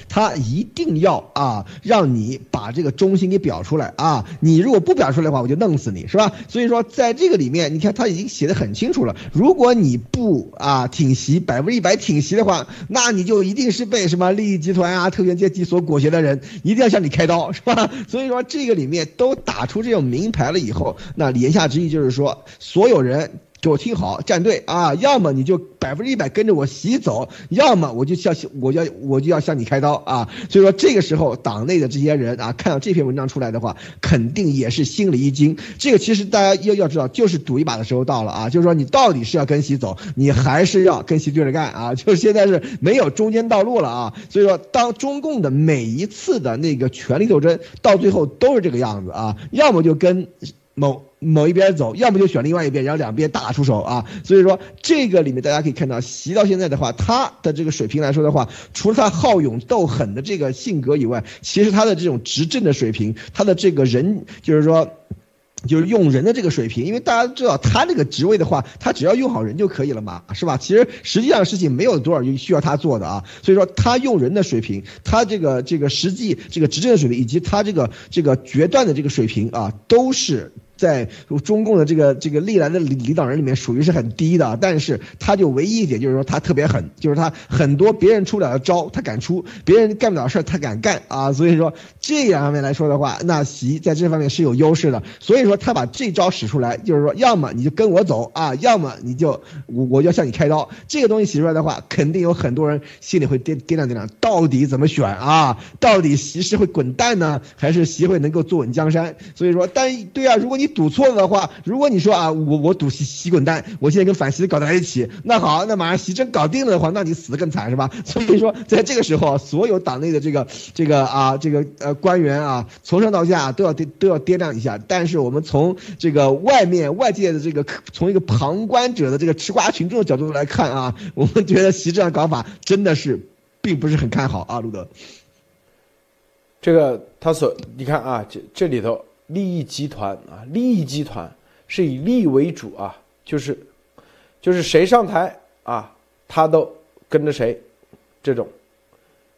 他一定要啊，让你把这个忠心给表出来啊！你如果不表出来的话，我就弄死你，是吧？所以说，在这个里面，你看他已经写的很清楚了。如果你不啊挺袭百分之一百挺袭的话，那你就一定是被什么利益集团啊、特权阶级所裹挟的人，一定要向你开刀，是吧？所以说，这个里面都打出这种名牌了以后，那言下之意就是说，所有人。给我听好，站队啊！要么你就百分之一百跟着我洗走，要么我就向我要我就要向你开刀啊！所以说这个时候党内的这些人啊，看到这篇文章出来的话，肯定也是心里一惊。这个其实大家要要知道，就是赌一把的时候到了啊！就是说你到底是要跟习走，你还是要跟习对着干啊？就是现在是没有中间道路了啊！所以说，当中共的每一次的那个权力斗争到最后都是这个样子啊，要么就跟某。某一边走，要么就选另外一边，然后两边大打出手啊。所以说这个里面大家可以看到，习到现在的话，他的这个水平来说的话，除了他好勇斗狠的这个性格以外，其实他的这种执政的水平，他的这个人就是说，就是用人的这个水平，因为大家知道他这个职位的话，他只要用好人就可以了嘛，是吧？其实实际上事情没有多少需要他做的啊。所以说他用人的水平，他这个这个实际这个执政的水平，以及他这个这个决断的这个水平啊，都是。在中共的这个这个历来的领领导人里面属于是很低的，但是他就唯一一点就是说他特别狠，就是他很多别人出不了的招他敢出，别人干不了事他敢干啊，所以说这两方面来说的话，那习在这方面是有优势的，所以说他把这招使出来，就是说要么你就跟我走啊，要么你就我我就要向你开刀，这个东西洗出来的话，肯定有很多人心里会掂掂量掂量，到底怎么选啊？到底习是会滚蛋呢，还是习会能够坐稳江山？所以说，但对啊，如果你。你赌错了的话，如果你说啊，我我赌习习滚蛋，我现在跟反习搞在一起，那好，那马上习真搞定了的话，那你死的更惨是吧？所以说，在这个时候，所有党内的这个这个啊，这个呃官员啊，从上到下都要都要掂量一下。但是我们从这个外面外界的这个从一个旁观者的这个吃瓜群众的角度来看啊，我们觉得习这样搞法真的是并不是很看好啊，路德。这个他所你看啊，这这里头。利益集团啊，利益集团是以利为主啊，就是，就是谁上台啊，他都跟着谁，这种，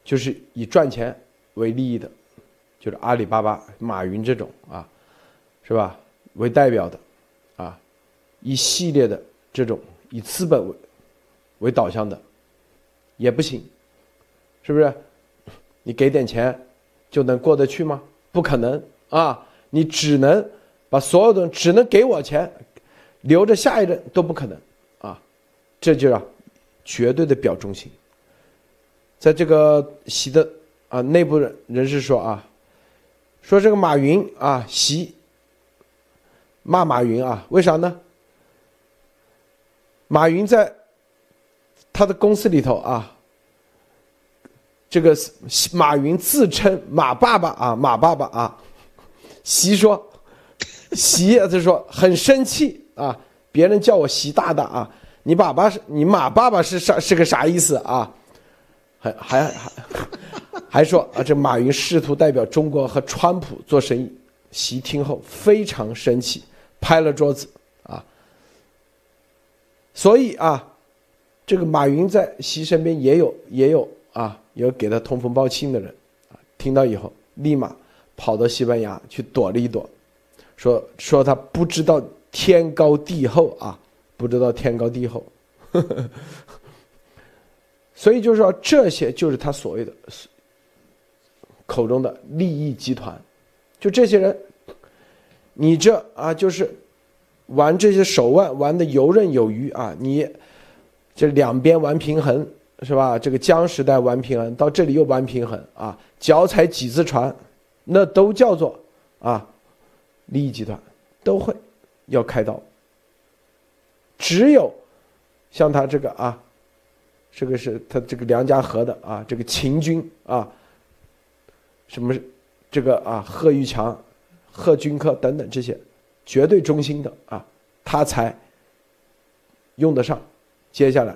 就是以赚钱为利益的，就是阿里巴巴、马云这种啊，是吧？为代表的，啊，一系列的这种以资本为为导向的，也不行，是不是？你给点钱就能过得去吗？不可能啊！你只能把所有的只能给我钱，留着下一任都不可能啊！这就啊，绝对的表忠心。在这个习的啊内部人人士说啊，说这个马云啊习骂马云啊，为啥呢？马云在他的公司里头啊，这个马云自称马爸爸啊，马爸爸啊。习说，习就说很生气啊！别人叫我习大大啊，你爸爸是你马爸爸是啥是个啥意思啊？还还还 还说啊，这马云试图代表中国和川普做生意。习听后非常生气，拍了桌子啊！所以啊，这个马云在习身边也有也有啊，有给他通风报信的人，听到以后立马。跑到西班牙去躲了一躲，说说他不知道天高地厚啊，不知道天高地厚，所以就是说这些就是他所谓的口中的利益集团，就这些人，你这啊就是玩这些手腕玩的游刃有余啊，你这两边玩平衡是吧？这个江时代玩平衡，到这里又玩平衡啊，脚踩几只船。那都叫做啊，利益集团都会要开刀。只有像他这个啊，这个是他这个梁家河的啊，这个秦军啊，什么这个啊，贺玉强、贺军科等等这些绝对忠心的啊，他才用得上。接下来，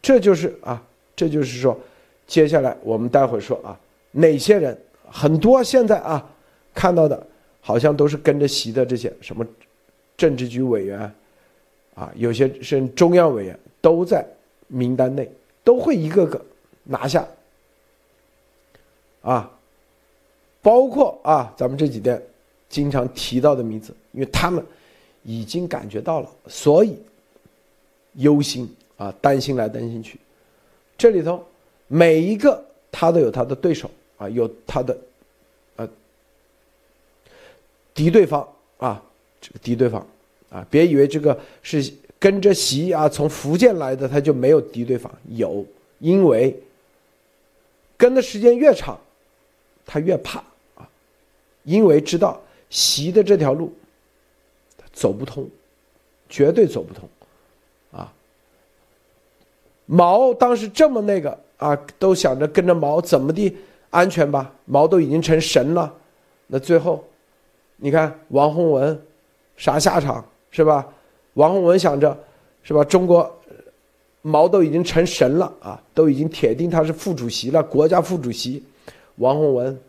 这就是啊，这就是说，接下来我们待会儿说啊，哪些人。很多现在啊，看到的，好像都是跟着习的这些什么政治局委员，啊，有些是中央委员都在名单内，都会一个个拿下。啊，包括啊，咱们这几天经常提到的名字，因为他们已经感觉到了，所以忧心啊，担心来担心去，这里头每一个他都有他的对手。啊，有他的，呃，敌对方啊，这个敌对方啊，别以为这个是跟着习啊，从福建来的他就没有敌对方，有，因为跟的时间越长，他越怕啊，因为知道习的这条路走不通，绝对走不通，啊，毛当时这么那个啊，都想着跟着毛怎么的。安全吧，毛都已经成神了，那最后，你看王洪文，啥下场是吧？王洪文想着，是吧？中国，毛都已经成神了啊，都已经铁定他是副主席了，国家副主席。王洪文，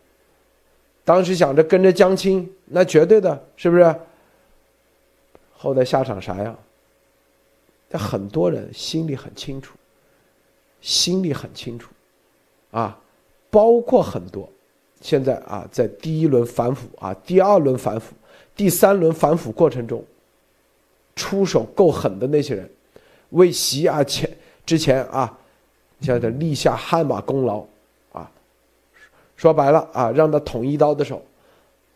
当时想着跟着江青，那绝对的，是不是？后来下场啥样？但很多人心里很清楚，心里很清楚，啊。包括很多，现在啊，在第一轮反腐啊，第二轮反腐，第三轮反腐过程中出手够狠的那些人，为习啊前之前啊，叫做立下汗马功劳啊，说白了啊，让他捅一刀的时候，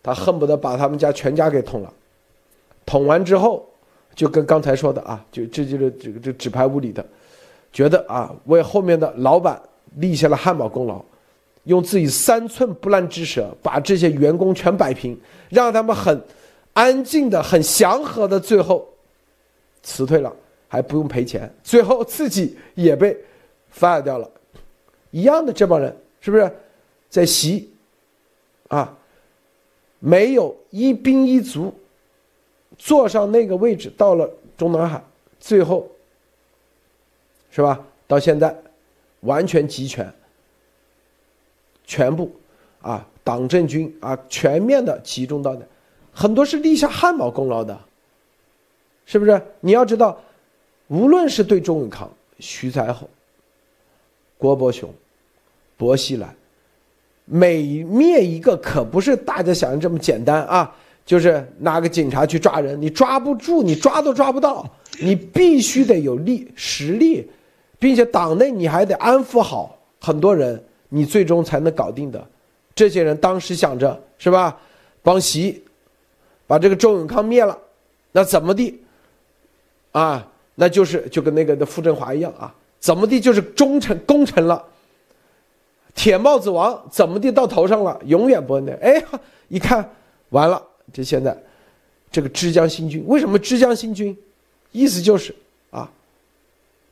他恨不得把他们家全家给捅了。捅完之后，就跟刚才说的啊，就这就是这个这纸牌屋里的，觉得啊，为后面的老板立下了汗马功劳，用自己三寸不烂之舌把这些员工全摆平，让他们很安静的、很祥和的，最后辞退了，还不用赔钱，最后自己也被 fire 掉了，一样的这帮人是不是在习啊？没有一兵一卒。坐上那个位置，到了中南海，最后，是吧？到现在，完全集权，全部，啊，党政军啊，全面的集中到那，很多是立下汗马功劳的，是不是？你要知道，无论是对周永康、徐才厚、郭伯雄、薄熙来，每灭一个可不是大家想的这么简单啊。就是拿个警察去抓人，你抓不住，你抓都抓不到，你必须得有力实力，并且党内你还得安抚好很多人，你最终才能搞定的。这些人当时想着是吧，帮习把这个周永康灭了，那怎么地啊？那就是就跟那个的傅政华一样啊，怎么地就是忠臣功臣了，铁帽子王怎么地到头上了，永远不那哎，一看完了。这现在，这个枝江新军为什么枝江新军？意思就是啊，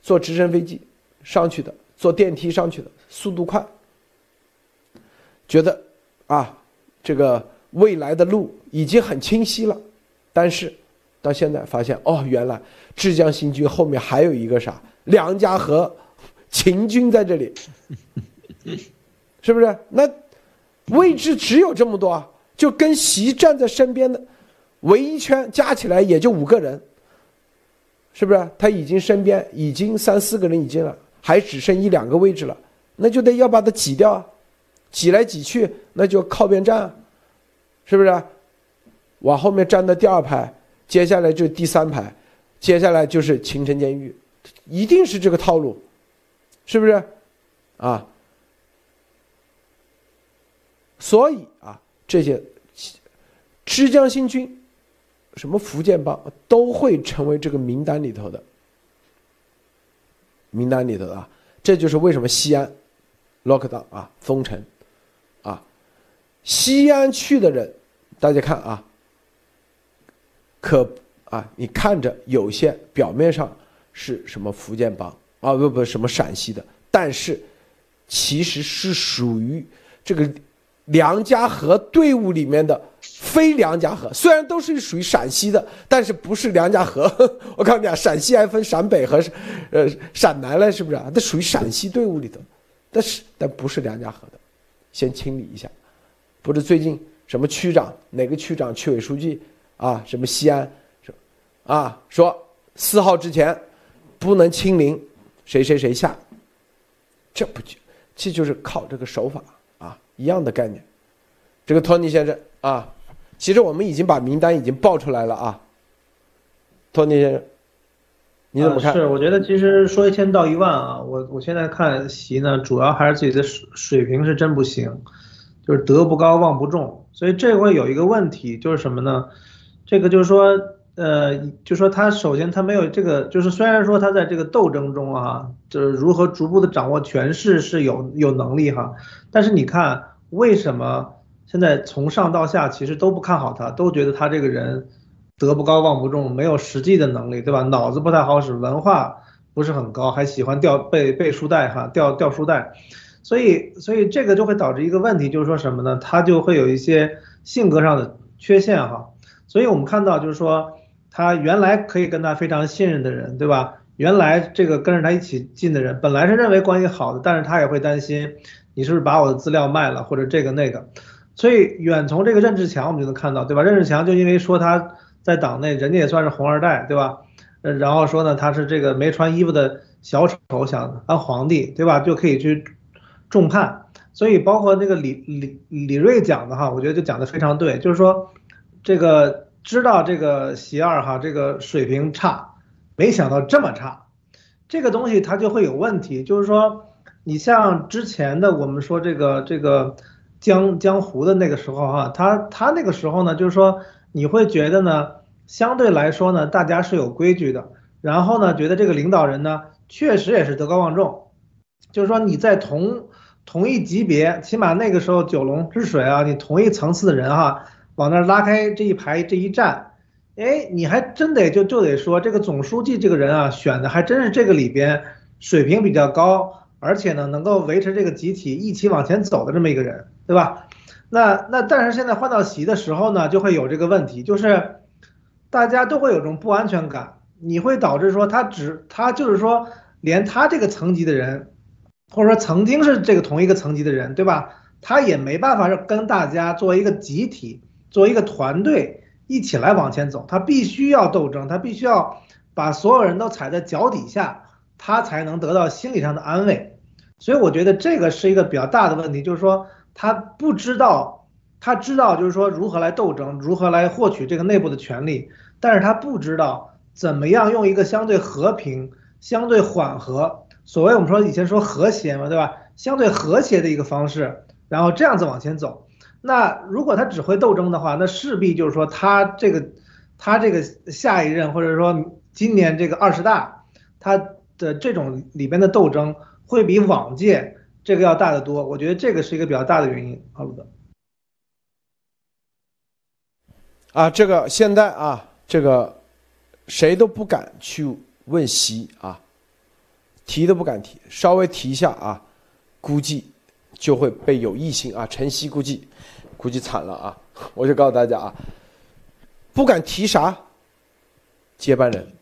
坐直升飞机上去的，坐电梯上去的，速度快。觉得啊，这个未来的路已经很清晰了，但是到现在发现哦，原来浙江新军后面还有一个啥梁家河秦军在这里，是不是？那位置只有这么多啊。就跟习站在身边的围一圈，加起来也就五个人，是不是？他已经身边已经三四个人已经了，还只剩一两个位置了，那就得要把他挤掉啊，挤来挤去，那就靠边站，是不是？往后面站的第二排，接下来就第三排，接下来就是秦城监狱，一定是这个套路，是不是？啊，所以啊。这些枝江新军、什么福建帮都会成为这个名单里头的名单里头的啊，这就是为什么西安 lock down 啊封城，西安去的人，大家看啊，可啊，你看着有些表面上是什么福建帮啊不不什么陕西的，但是其实是属于这个。梁家河队伍里面的非梁家河，虽然都是属于陕西的，但是不是梁家河。我告诉你啊，陕西还分陕北和呃陕南了，是不是啊？那属于陕西队伍里头，但是但不是梁家河的，先清理一下。不是最近什么区长，哪个区长、区委书记啊，什么西安，啊，说四号之前不能清零，谁谁谁下，这不就这就是靠这个手法啊。一样的概念，这个托尼先生啊，其实我们已经把名单已经报出来了啊。托尼先生，你怎么看？是，我觉得其实说一千道一万啊，我我现在看习呢，主要还是自己的水水平是真不行，就是德不高望不重，所以这会有一个问题，就是什么呢？这个就是说，呃，就说他首先他没有这个，就是虽然说他在这个斗争中啊，就是如何逐步的掌握权势是有有能力哈，但是你看。为什么现在从上到下其实都不看好他，都觉得他这个人德不高望不重，没有实际的能力，对吧？脑子不太好使，文化不是很高，还喜欢掉背背书袋哈，掉掉书袋，所以所以这个就会导致一个问题，就是说什么呢？他就会有一些性格上的缺陷哈。所以我们看到就是说，他原来可以跟他非常信任的人，对吧？原来这个跟着他一起进的人，本来是认为关系好的，但是他也会担心。你是不是把我的资料卖了，或者这个那个？所以远从这个任志强，我们就能看到，对吧？任志强就因为说他在党内，人家也算是红二代，对吧？然后说呢，他是这个没穿衣服的小丑，想当皇帝，对吧？就可以去重判。所以包括那个李李李瑞讲的哈，我觉得就讲的非常对，就是说这个知道这个习二哈这个水平差，没想到这么差，这个东西它就会有问题。就是说，你像之前的我们说这个这个江江湖的那个时候哈，他他那个时候呢，就是说你会觉得呢，相对来说呢，大家是有规矩的，然后呢，觉得这个领导人呢，确实也是德高望重，就是说你在同同一级别，起码那个时候九龙治水啊，你同一层次的人哈。往那拉开这一排这一站，哎，你还真得就就得说这个总书记这个人啊，选的还真是这个里边水平比较高，而且呢能够维持这个集体一起往前走的这么一个人，对吧？那那但是现在换到习的时候呢，就会有这个问题，就是大家都会有种不安全感，你会导致说他只他就是说连他这个层级的人，或者说曾经是这个同一个层级的人，对吧？他也没办法跟大家作为一个集体。作为一个团队一起来往前走，他必须要斗争，他必须要把所有人都踩在脚底下，他才能得到心理上的安慰。所以我觉得这个是一个比较大的问题，就是说他不知道，他知道就是说如何来斗争，如何来获取这个内部的权利，但是他不知道怎么样用一个相对和平、相对缓和，所谓我们说以前说和谐嘛，对吧？相对和谐的一个方式，然后这样子往前走。那如果他只会斗争的话，那势必就是说他这个，他这个下一任或者说今年这个二十大，他的这种里边的斗争会比往届这个要大得多。我觉得这个是一个比较大的原因。好的。啊，这个现在啊，这个谁都不敢去问习啊，提都不敢提，稍微提一下啊，估计就会被有异性啊，晨曦估计。估计惨了啊！我就告诉大家啊，不敢提啥接班人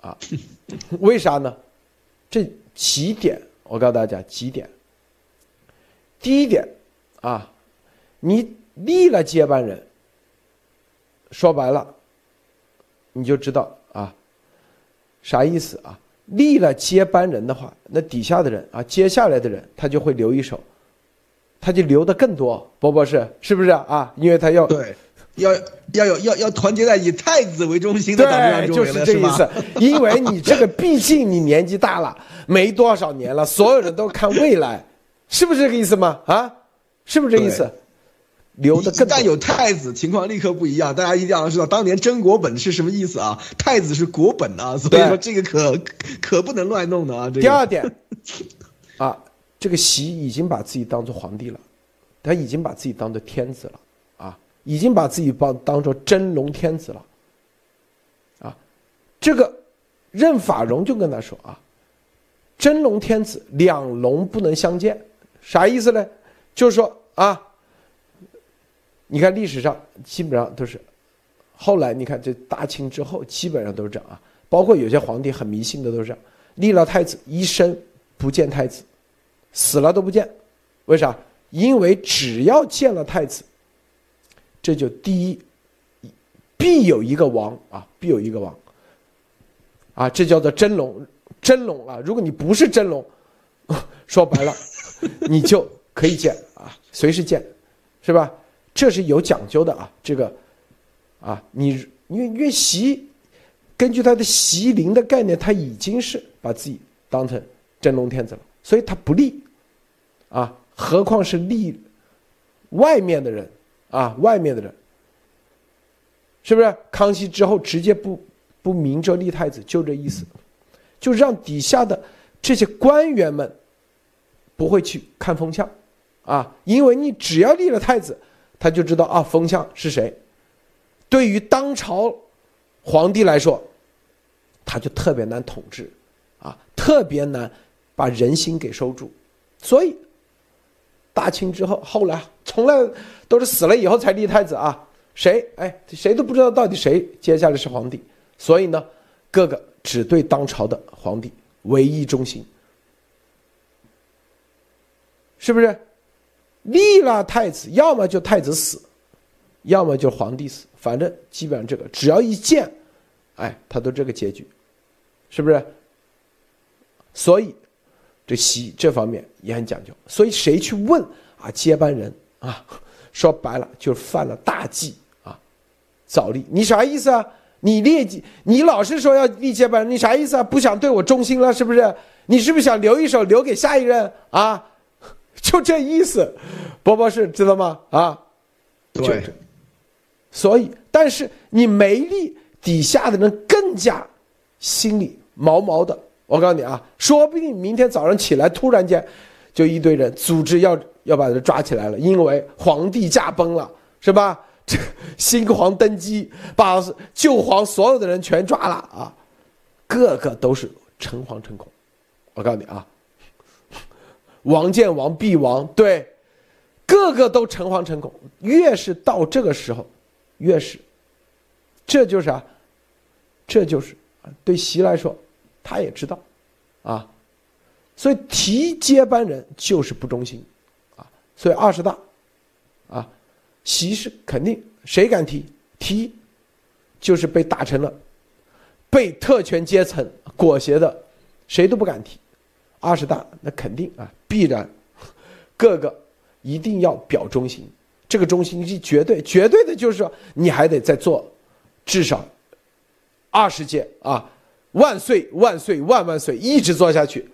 啊？为啥呢？这几点，我告诉大家几点。第一点啊，你立了接班人，说白了，你就知道啊，啥意思啊？立了接班人的话，那底下的人啊，接下来的人他就会留一手。他就留的更多，波博士是不是啊？因为他要对，要要有要要团结在以太子为中心的党中央周围就是这意思。因为你这个 毕竟你年纪大了，没多少年了，所有人都看未来，是不是这个意思吗？啊，是不是这意思？留的更但有太子，情况立刻不一样。大家一定要知道，当年真国本是什么意思啊？太子是国本啊，所以说这个可可不能乱弄的啊。第二点，啊。这个习已经把自己当做皇帝了，他已经把自己当做天子了，啊，已经把自己当当做真龙天子了，啊，这个任法荣就跟他说啊，真龙天子两龙不能相见，啥意思呢？就是说啊，你看历史上基本上都是，后来你看这大清之后基本上都是这样啊，包括有些皇帝很迷信的都是这样，立了太子一生不见太子。死了都不见，为啥？因为只要见了太子，这就第一，必有一个王啊，必有一个王，啊，这叫做真龙，真龙啊！如果你不是真龙，说白了，你就可以见啊，随时见，是吧？这是有讲究的啊，这个，啊，你因为因为习，根据他的习灵的概念，他已经是把自己当成真龙天子了。所以他不立，啊，何况是立外面的人啊，外面的人，是不是？康熙之后直接不不明着立太子，就这意思，就让底下的这些官员们不会去看风向，啊，因为你只要立了太子，他就知道啊，风向是谁。对于当朝皇帝来说，他就特别难统治，啊，特别难。把人心给收住，所以大清之后，后来从来都是死了以后才立太子啊。谁哎，谁都不知道到底谁接下来是皇帝。所以呢，各个只对当朝的皇帝唯一忠心，是不是？立了太子，要么就太子死，要么就皇帝死，反正基本上这个只要一见，哎，他都这个结局，是不是？所以。这习这方面也很讲究，所以谁去问啊接班人啊，说白了就是犯了大忌啊，早立，你啥意思啊？你立，你老是说要立接班人，你啥意思啊？不想对我忠心了是不是？你是不是想留一手留给下一任啊？就这意思，波波是知道吗？啊，对。所以，但是你没力，底下的人更加心里毛毛的。我告诉你啊，说不定明天早上起来，突然间就一堆人组织要要把他抓起来了，因为皇帝驾崩了，是吧？这 新皇登基，把旧皇所有的人全抓了啊，个个都是诚惶诚恐。我告诉你啊，王见王必亡，对，个个都诚惶诚恐。越是到这个时候，越是，这就是啊，这就是啊，对习来说，他也知道，啊，所以提接班人就是不忠心，啊，所以二十大，啊，习是肯定谁敢提提，就是被打成了被特权阶层裹挟的，谁都不敢提。二十大那肯定啊，必然，各个一定要表忠心，这个忠心是绝对绝对的，就是说你还得再做至少二十届啊，万岁万岁万万岁，一直做下去。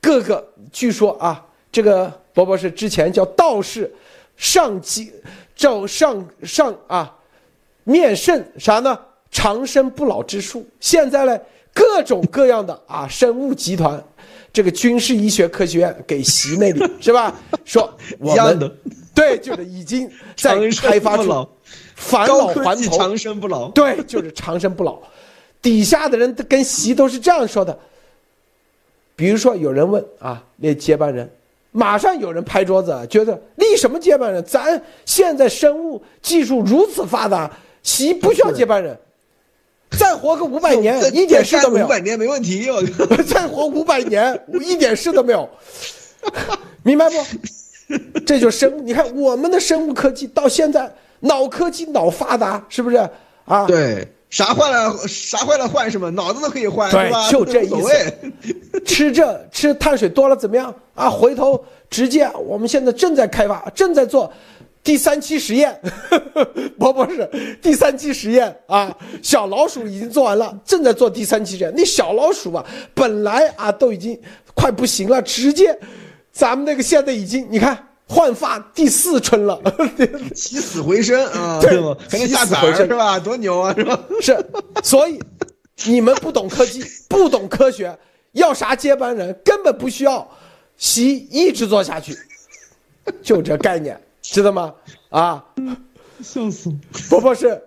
各个据说啊，这个伯伯是之前叫道士上级叫上上啊，面圣啥呢？长生不老之术。现在呢，各种各样的啊，生物集团。这个军事医学科学院给习那里 是吧？说我们对，就是已经在开发出返老还童、长生不老。对，就是长生不老。底下的人跟习都是这样说的。比如说有人问啊，那接班人，马上有人拍桌子，觉得立什么接班人？咱现在生物技术如此发达，习不需要接班人。再活个五百年，一点事都没有。五百年没问题，我 再活五百年，一点事都没有，明白不？这就生，你看我们的生物科技到现在，脑科技脑发达，是不是啊？对，啥坏了啥坏了换什么，脑子都可以换，对吧，就这意思。吃这吃碳水多了怎么样啊？回头直接，我们现在正在开发，正在做。第三期实验，不不是第三期实验啊，小老鼠已经做完了，正在做第三期实验。那小老鼠啊，本来啊都已经快不行了，直接，咱们那个现在已经你看焕发第四春了，起死回生啊，对 还能下崽是吧？多牛啊，是吧？是，所以你们不懂科技，不懂科学，要啥接班人？根本不需要，习一直做下去，就这概念。知道吗？啊，笑死！不不是，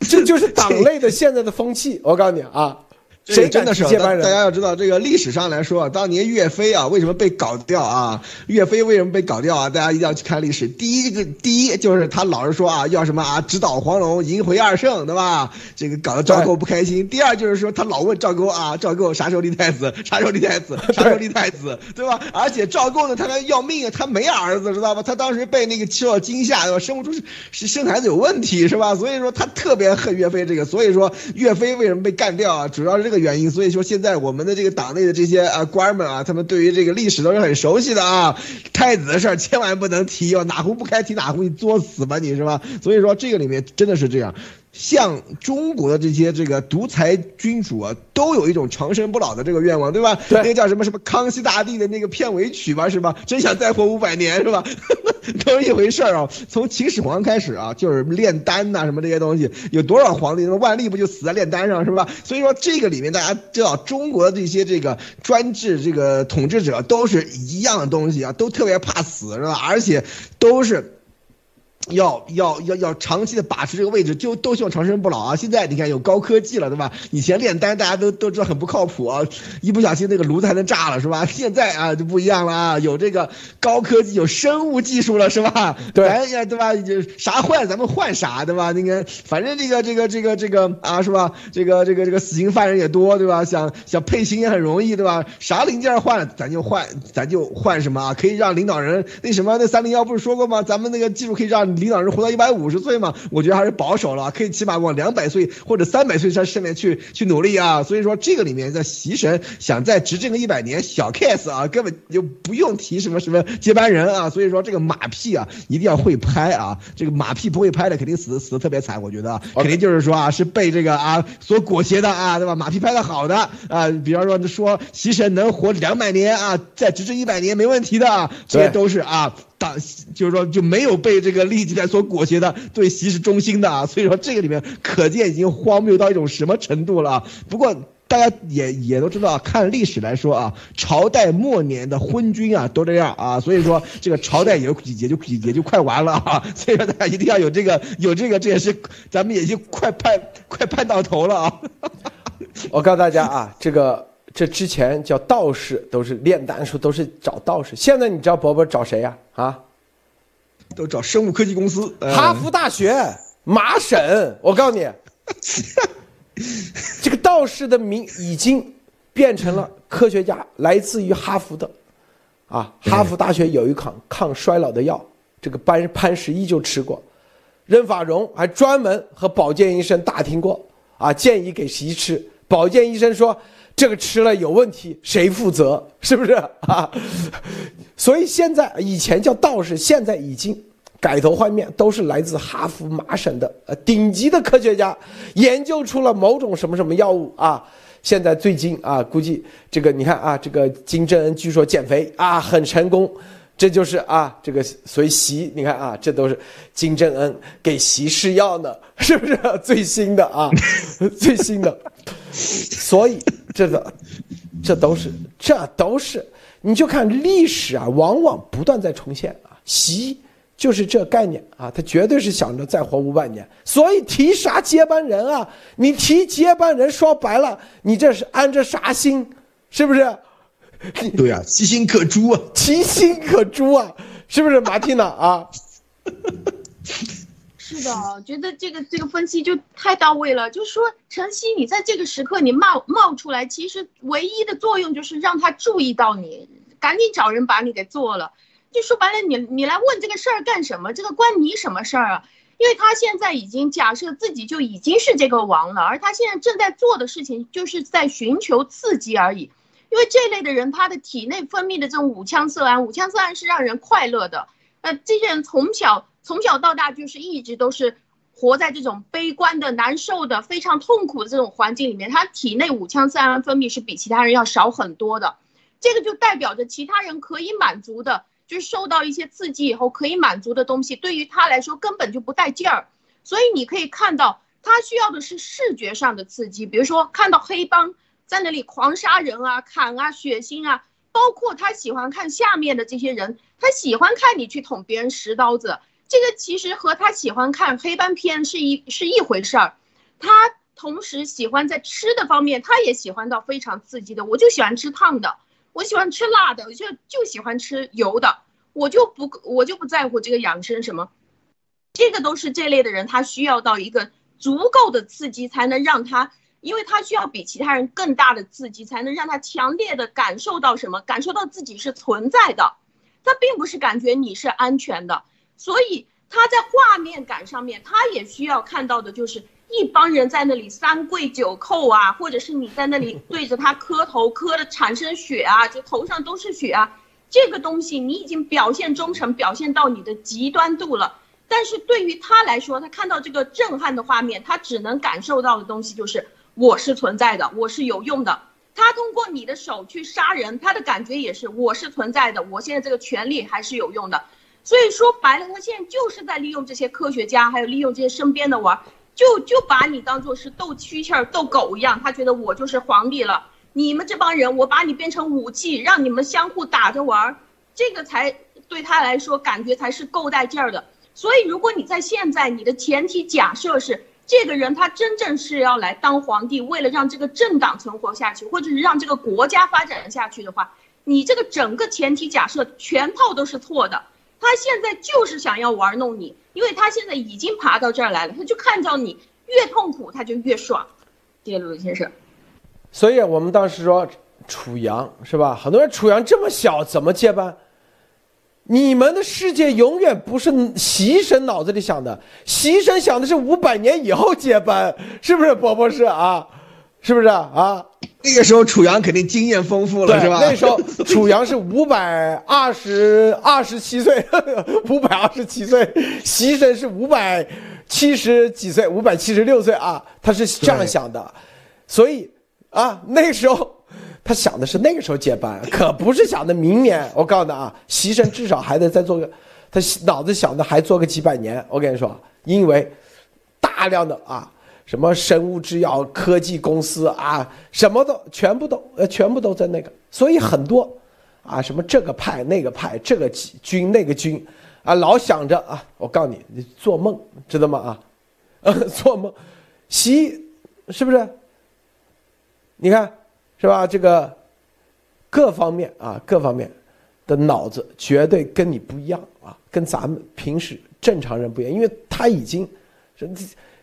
这就是党内的现在的风气。我告诉你啊。谁真的是接班人？大家要知道，这个历史上来说，当年岳飞啊，为什么被搞掉啊？岳飞为什么被搞掉啊？大家一定要去看历史。第一个，第一就是他老是说啊，要什么啊，直捣黄龙，迎回二圣，对吧？这个搞得赵构不开心。第二就是说，他老问赵构啊，赵构啥时候立太子？啥时候立太子？啥时候立太子？对吧？而且赵构呢，他还要命啊，他没儿子，知道吧？他当时被那个受到惊吓，对吧？生不出是生孩子有问题，是吧？所以说他特别恨岳飞这个。所以说岳飞为什么被干掉啊？主要是这个。原因，所以说现在我们的这个党内的这些啊官儿们啊，他们对于这个历史都是很熟悉的啊。太子的事儿千万不能提，要哪壶不开提哪壶，你作死吧你是吧？所以说这个里面真的是这样。像中国的这些这个独裁君主啊，都有一种长生不老的这个愿望，对吧？对。那个叫什么什么康熙大帝的那个片尾曲吧，是吧？真想再活五百年，是吧？都是一回事儿啊。从秦始皇开始啊，就是炼丹呐，什么这些东西，有多少皇帝？那万历不就死在炼丹上，是吧？所以说这个里面大家知道，中国的这些这个专制这个统治者都是一样的东西啊，都特别怕死，是吧？而且都是。要要要要长期的把持这个位置，就都希望长生不老啊！现在你看有高科技了，对吧？以前炼丹大家都都知道很不靠谱啊，一不小心那个炉子还能炸了，是吧？现在啊就不一样了啊，有这个高科技，有生物技术了，是吧？对，呀，对吧？就啥坏咱们换啥，对吧？那个反正这个这个这个这个啊，是吧？这个这个这个死刑犯人也多，对吧？想想配型也很容易，对吧？啥零件换了咱就换，咱就换什么啊？可以让领导人那什么？那三零幺不是说过吗？咱们那个技术可以让。让领导人活到一百五十岁嘛？我觉得还是保守了，可以起码往两百岁或者三百岁上上面去去努力啊。所以说这个里面在习神想再执政个一百年小 case 啊，根本就不用提什么什么接班人啊。所以说这个马屁啊一定要会拍啊，这个马屁不会拍的肯定死死的特别惨，我觉得肯定就是说啊是被这个啊所裹挟的啊，对吧？马屁拍的好的啊，比方说说习神能活两百年啊，再执政一百年没问题的，这些都是啊。党就是说就没有被这个利益集团所裹挟的，对习是忠心的啊，所以说这个里面可见已经荒谬到一种什么程度了。啊不过大家也也都知道，看历史来说啊，朝代末年的昏君啊都这样啊，所以说这个朝代也也就也就快完了啊，所以说大家一定要有这个有这个，这也是咱们也就快盼快盼到头了啊。我告诉大家啊，这个这之前叫道士，都是炼丹术，都是找道士。现在你知道伯伯找谁呀？啊，都找生物科技公司，哈佛大学麻省。我告诉你，这个道士的名已经变成了科学家，来自于哈佛的。啊，哈佛大学有一款抗衰老的药，这个潘潘石屹就吃过，任法荣还专门和保健医生打听过，啊，建议给谁吃。保健医生说。这个吃了有问题，谁负责？是不是 啊？所以现在以前叫道士，现在已经改头换面，都是来自哈佛、麻省的呃顶级的科学家，研究出了某种什么什么药物啊。现在最近啊，估计这个你看啊，这个金正恩据说减肥啊很成功，这就是啊这个所以习你看啊，这都是金正恩给习试药呢，是不是 最新的啊？最新的，所以。这个，这都是，这都是，你就看历史啊，往往不断在重现啊。习就是这概念啊，他绝对是想着再活五百年。所以提啥接班人啊？你提接班人，说白了，你这是安着啥心？是不是？对啊，其心可诛啊，其心可诛啊，是不是马蒂娜啊？是的，觉得这个这个分析就太到位了。就是说，晨曦，你在这个时刻你冒冒出来，其实唯一的作用就是让他注意到你，赶紧找人把你给做了。就说白了，你你来问这个事儿干什么？这个关你什么事儿啊？因为他现在已经假设自己就已经是这个王了，而他现在正在做的事情就是在寻求刺激而已。因为这类的人，他的体内分泌的这种五羟色胺，五羟色胺是让人快乐的。呃，这些人从小。从小到大就是一直都是活在这种悲观的、难受的、非常痛苦的这种环境里面，他体内五羟色胺分泌是比其他人要少很多的，这个就代表着其他人可以满足的，就是受到一些刺激以后可以满足的东西，对于他来说根本就不带劲儿。所以你可以看到，他需要的是视觉上的刺激，比如说看到黑帮在那里狂杀人啊、砍啊、血腥啊，包括他喜欢看下面的这些人，他喜欢看你去捅别人十刀子。这个其实和他喜欢看黑斑片是一是一回事儿，他同时喜欢在吃的方面，他也喜欢到非常刺激的。我就喜欢吃烫的，我喜欢吃辣的，我就就喜欢吃油的，我就不我就不在乎这个养生什么，这个都是这类的人，他需要到一个足够的刺激，才能让他，因为他需要比其他人更大的刺激，才能让他强烈的感受到什么，感受到自己是存在的，他并不是感觉你是安全的。所以他在画面感上面，他也需要看到的就是一帮人在那里三跪九叩啊，或者是你在那里对着他磕头，磕的产生血啊，就头上都是血啊。这个东西你已经表现忠诚，表现到你的极端度了。但是对于他来说，他看到这个震撼的画面，他只能感受到的东西就是我是存在的，我是有用的。他通过你的手去杀人，他的感觉也是我是存在的，我现在这个权利还是有用的。所以说白了，他现在就是在利用这些科学家，还有利用这些身边的玩，就就把你当做是斗蛐蛐儿、斗狗一样。他觉得我就是皇帝了，你们这帮人，我把你变成武器，让你们相互打着玩儿，这个才对他来说感觉才是够带劲儿的。所以，如果你在现在，你的前提假设是这个人他真正是要来当皇帝，为了让这个政党存活下去，或者是让这个国家发展下去的话，你这个整个前提假设全套都是错的。他现在就是想要玩弄你，因为他现在已经爬到这儿来了，他就看到你越痛苦，他就越爽。谢谢陆先生。所以我们当时说楚阳是吧？很多人楚阳这么小怎么接班？你们的世界永远不是习神脑子里想的，习神想的是五百年以后接班，是不是，伯伯是啊？是不是啊？那个时候楚阳肯定经验丰富了，是吧？那时候楚阳是五百二十二十七岁，五百二十七岁，习神是五百七十几岁，五百七十六岁啊，他是这样想的，所以啊，那时候他想的是那个时候接班，可不是想的明年。我告诉你啊，习神至少还得再做个，他脑子想的还做个几百年。我跟你说，因为大量的啊。什么生物制药科技公司啊，什么都全部都呃全部都在那个，所以很多啊什么这个派那个派这个军那个军啊，老想着啊，我告诉你，你做梦知道吗啊？呃，做梦，习是不是？你看是吧？这个各方面啊，各方面的脑子绝对跟你不一样啊，跟咱们平时正常人不一样，因为他已经。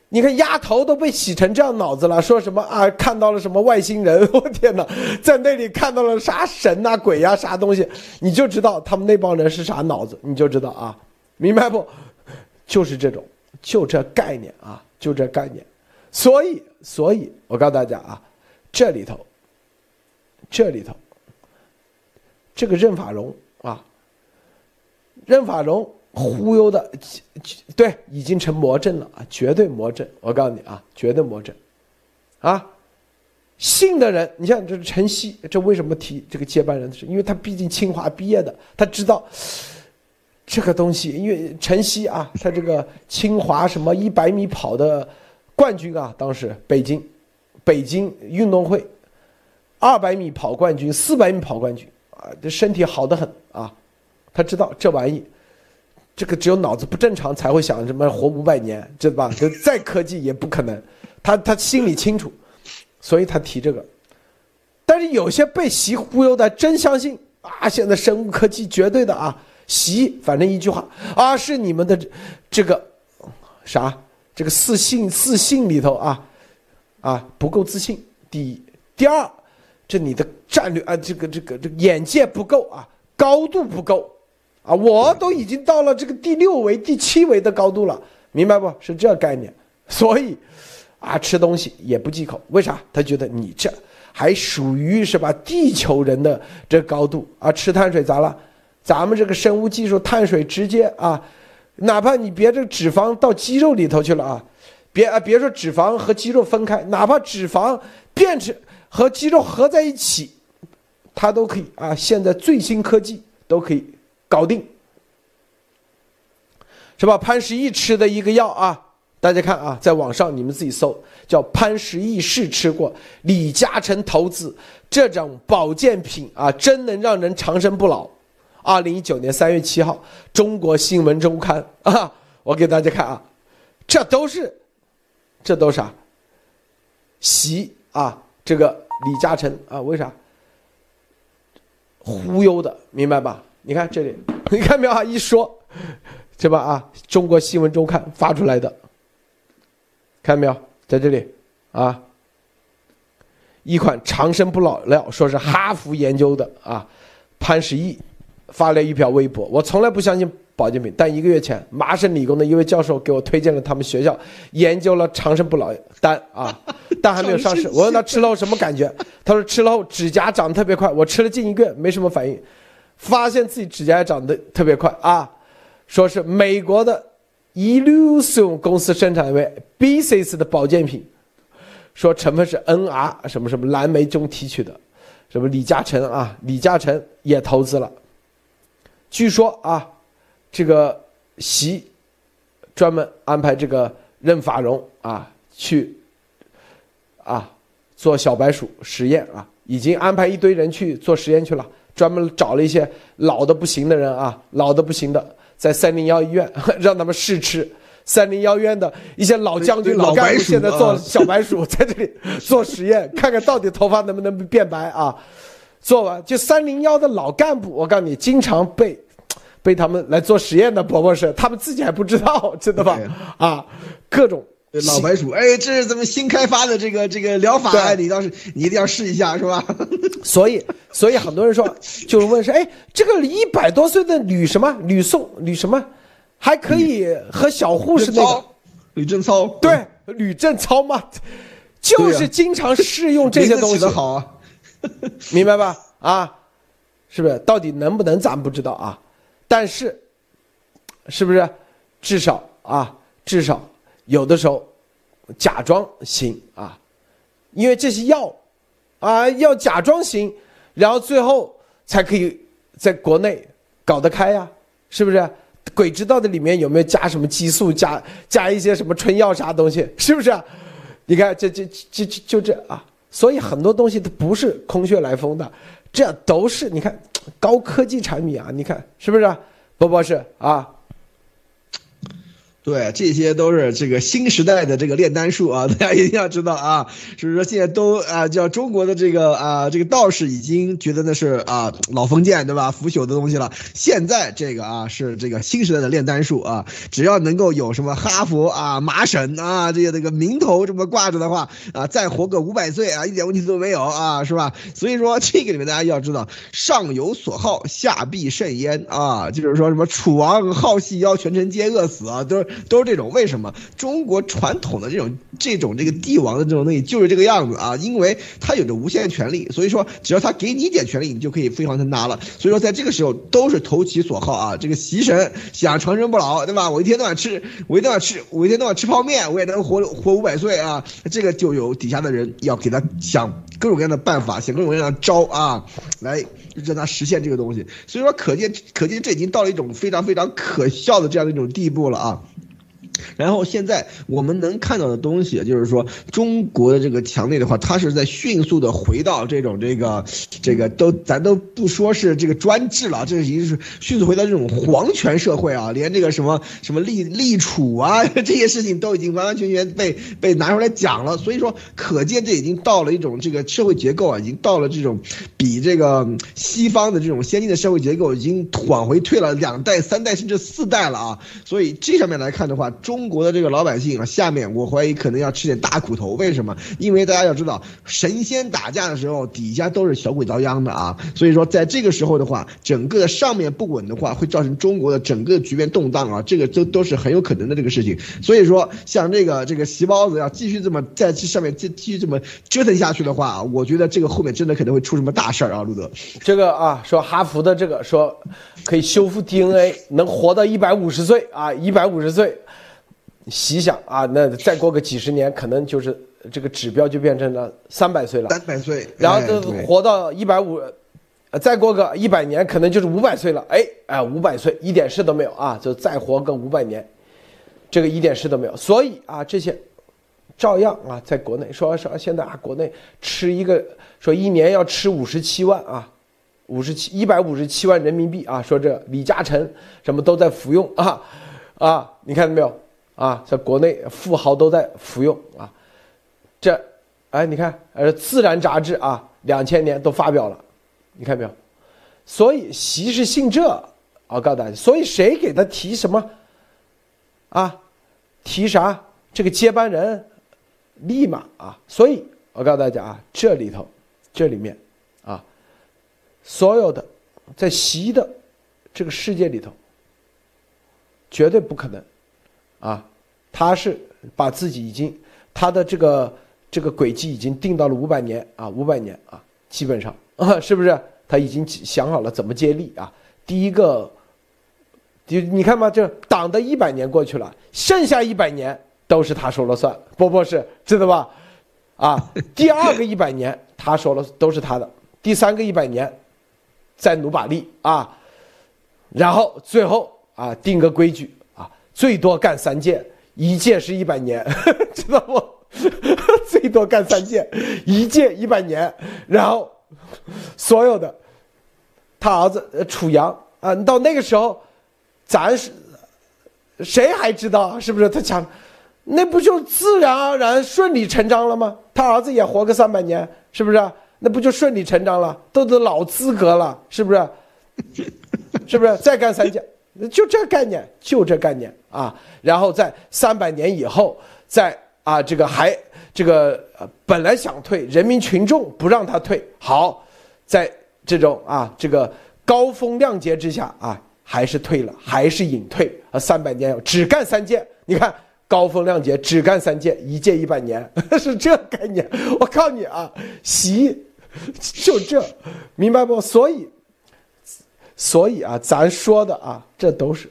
你看丫头都被洗成这样脑子了，说什么啊？看到了什么外星人？我天哪，在那里看到了啥神呐、鬼呀、啥东西？你就知道他们那帮人是啥脑子，你就知道啊，明白不？就是这种，就这概念啊，就这概念。所以，所以我告诉大家啊，这里头，这里头，这个任法荣啊，任法荣。忽悠的，对，已经成魔怔了啊！绝对魔怔，我告诉你啊，绝对魔怔，啊，信的人，你像这是陈曦，这为什么提这个接班人的事？因为他毕竟清华毕业的，他知道这个东西。因为陈曦啊，他这个清华什么一百米跑的冠军啊，当时北京，北京运动会二百米跑冠军，四百米跑冠军啊，这身体好的很啊，他知道这玩意。这个只有脑子不正常才会想什么活五百年，知道吧？就再科技也不可能。他他心里清楚，所以他提这个。但是有些被习忽悠的真相信啊！现在生物科技绝对的啊，习反正一句话啊，是你们的这个啥？这个自信自信里头啊啊不够自信。第一，第二，这你的战略啊，这个这个这眼界不够啊，高度不够。啊，我都已经到了这个第六维、第七维的高度了，明白不？是这概念。所以，啊，吃东西也不忌口，为啥？他觉得你这还属于是吧？地球人的这高度啊，吃碳水咋了？咱们这个生物技术，碳水直接啊，哪怕你别这脂肪到肌肉里头去了啊，别啊，别说脂肪和肌肉分开，哪怕脂肪变成和肌肉合在一起，它都可以啊。现在最新科技都可以。搞定，是吧？潘石屹吃的一个药啊，大家看啊，在网上你们自己搜，叫潘石屹试吃过李嘉诚投资这种保健品啊，真能让人长生不老。二零一九年三月七号，《中国新闻周刊》啊，我给大家看啊，这都是，这都啥？习啊，这个李嘉诚啊，为啥忽悠的？明白吧？你看这里，你看没有啊？一说，对吧？啊，中国新闻周刊发出来的，看到没有？在这里，啊，一款长生不老药，说是哈佛研究的啊。潘石屹发了一条微博，我从来不相信保健品，但一个月前，麻省理工的一位教授给我推荐了他们学校研究了长生不老丹啊，但还没有上市。我问他吃了后什么感觉，他说吃了后指甲长得特别快，我吃了近一个月没什么反应。发现自己指甲长得特别快啊，说是美国的 Illusion 公司生产的为 BCS 的保健品，说成分是 NR 什么什么蓝莓中提取的，什么李嘉诚啊，李嘉诚也投资了。据说啊，这个习专门安排这个任法荣啊去啊做小白鼠实验啊，已经安排一堆人去做实验去了。专门找了一些老的不行的人啊，老的不行的，在三零幺医院 让他们试吃。三零幺院的一些老将军、老干部现在做 小白鼠，在这里做实验，看看到底头发能不能变白啊？做完就三零幺的老干部，我告诉你，经常被被他们来做实验的伯伯是，他们自己还不知道，知道吧？啊，各种。老白鼠，哎，这是咱们新开发的这个这个疗法，你倒是你一定要试一下，是吧？所以所以很多人说，就是问说，哎，这个一百多岁的吕什么吕宋吕什么，还可以和小护士那个吕正操，对吕正操嘛，就是经常试用这些东西，好啊，明白吧？啊，是不是？到底能不能咱不知道啊？但是，是不是？至少啊，至少有的时候假装行啊，因为这些药啊要假装行，然后最后才可以在国内搞得开呀，是不是？鬼知道的里面有没有加什么激素，加加一些什么春药啥东西，是不是？你看这这这这就这啊，所以很多东西它不是空穴来风的。这都是你看高科技产品啊，你看是不是，波波是啊？对，这些都是这个新时代的这个炼丹术啊，大家一定要知道啊。所以说现在都啊，叫中国的这个啊，这个道士已经觉得那是啊老封建对吧？腐朽的东西了。现在这个啊是这个新时代的炼丹术啊，只要能够有什么哈佛啊、麻省啊这些这个名头这么挂着的话啊，再活个五百岁啊，一点问题都没有啊，是吧？所以说这个里面大家要知道，上有所好，下必甚焉啊。就是说什么楚王好细腰，群臣皆饿死啊，都是。都是这种，为什么中国传统的这种这种这个帝王的这种东西就是这个样子啊？因为他有着无限权力，所以说只要他给你一点权力，你就可以飞黄腾达了。所以说在这个时候都是投其所好啊。这个习神想长生不老，对吧？我一天到晚吃，我一天到晚吃，我一天到晚吃泡面，我也能活活五百岁啊。这个就有底下的人要给他想各种各样的办法，想各种各样的招啊，来让他实现这个东西。所以说可见可见这已经到了一种非常非常可笑的这样的一种地步了啊。然后现在我们能看到的东西，就是说中国的这个墙内的话，它是在迅速的回到这种这个这个都咱都不说是这个专制了，这已经是迅速回到这种皇权社会啊，连这个什么什么立立储啊 这些事情都已经完完全全被被拿出来讲了。所以说，可见这已经到了一种这个社会结构啊，已经到了这种比这个西方的这种先进的社会结构已经往回退了两代、三代甚至四代了啊。所以这上面来看的话。中中国的这个老百姓啊，下面我怀疑可能要吃点大苦头。为什么？因为大家要知道，神仙打架的时候，底下都是小鬼遭殃的啊。所以说，在这个时候的话，整个上面不稳的话，会造成中国的整个局面动荡啊。这个都都是很有可能的这个事情。所以说，像这个这个席包子要继续这么在这上面继继续这么折腾下去的话，我觉得这个后面真的可能会出什么大事儿啊，路德。这个啊，说哈佛的这个说可以修复 DNA，能活到一百五十岁啊，一百五十岁。细想啊，那再过个几十年，可能就是这个指标就变成了三百岁了。三百岁，然后都活到一百五，呃，再过个一百年，可能就是五百岁了。哎哎，五百岁一点事都没有啊，就再活个五百年，这个一点事都没有。所以啊，这些照样啊，在国内说说现在啊，国内吃一个说一年要吃五十七万啊，五十七一百五十七万人民币啊，说这李嘉诚什么都在服用啊啊，你看到没有？啊，在国内富豪都在服用啊，这，哎，你看，呃，《自然》杂志啊，两千年都发表了，你看没有？所以习是信这，我告诉大家，所以谁给他提什么？啊，提啥？这个接班人，立马啊！所以我告诉大家啊，这里头，这里面，啊，所有的在习的这个世界里头，绝对不可能。啊，他是把自己已经他的这个这个轨迹已经定到了五百年啊，五百年啊，基本上啊，是不是？他已经想好了怎么接力啊？第一个，就你看嘛，这党的一百年过去了，剩下一百年都是他说了算，波波是知道吧？啊，第二个一百年他说了都是他的，第三个一百年再努把力啊，然后最后啊定个规矩。最多干三届，一届是一百年，知道不？最多干三届，一届一百年。然后，所有的他儿子楚阳啊，到那个时候，咱是谁还知道是不是？他讲，那不就自然而然顺理成章了吗？他儿子也活个三百年，是不是？那不就顺理成章了？都都老资格了，是不是？是不是？再干三届。就这概念，就这概念啊！然后在三百年以后，在啊这个还这个本来想退，人民群众不让他退，好，在这种啊，这个高风亮节之下啊，还是退了，还是隐退啊，三百年只干三届，你看高风亮节只干三届，一届一百年 是这概念。我告诉你啊，习就这，明白不？所以，所以啊，咱说的啊，这都是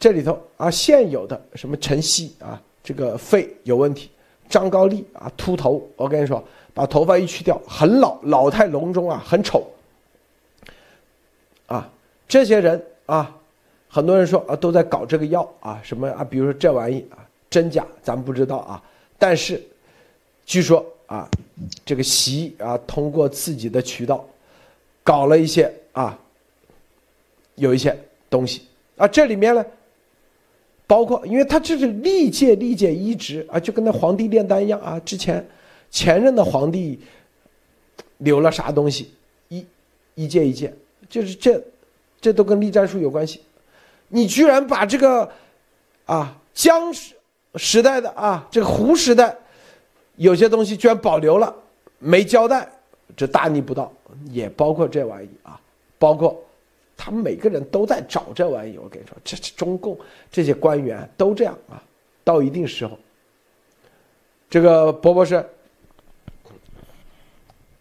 这里头啊现有的什么陈曦啊，这个肺有问题，张高丽啊秃头，我跟你说，把头发一去掉，很老，老态龙钟啊，很丑。啊，这些人啊，很多人说啊，都在搞这个药啊，什么啊，比如说这玩意啊，真假咱不知道啊，但是据说啊，这个习啊，通过自己的渠道搞了一些啊，有一些东西啊，这里面呢，包括因为他这是历届历届一直啊，就跟那皇帝炼丹一样啊，之前前任的皇帝留了啥东西，一一届一届。就是这，这都跟立战术有关系。你居然把这个，啊江时时代的啊这个胡时代，有些东西居然保留了，没交代，这大逆不道。也包括这玩意啊，包括他们每个人都在找这玩意。我跟你说，这中共这些官员都这样啊。到一定时候，这个伯伯是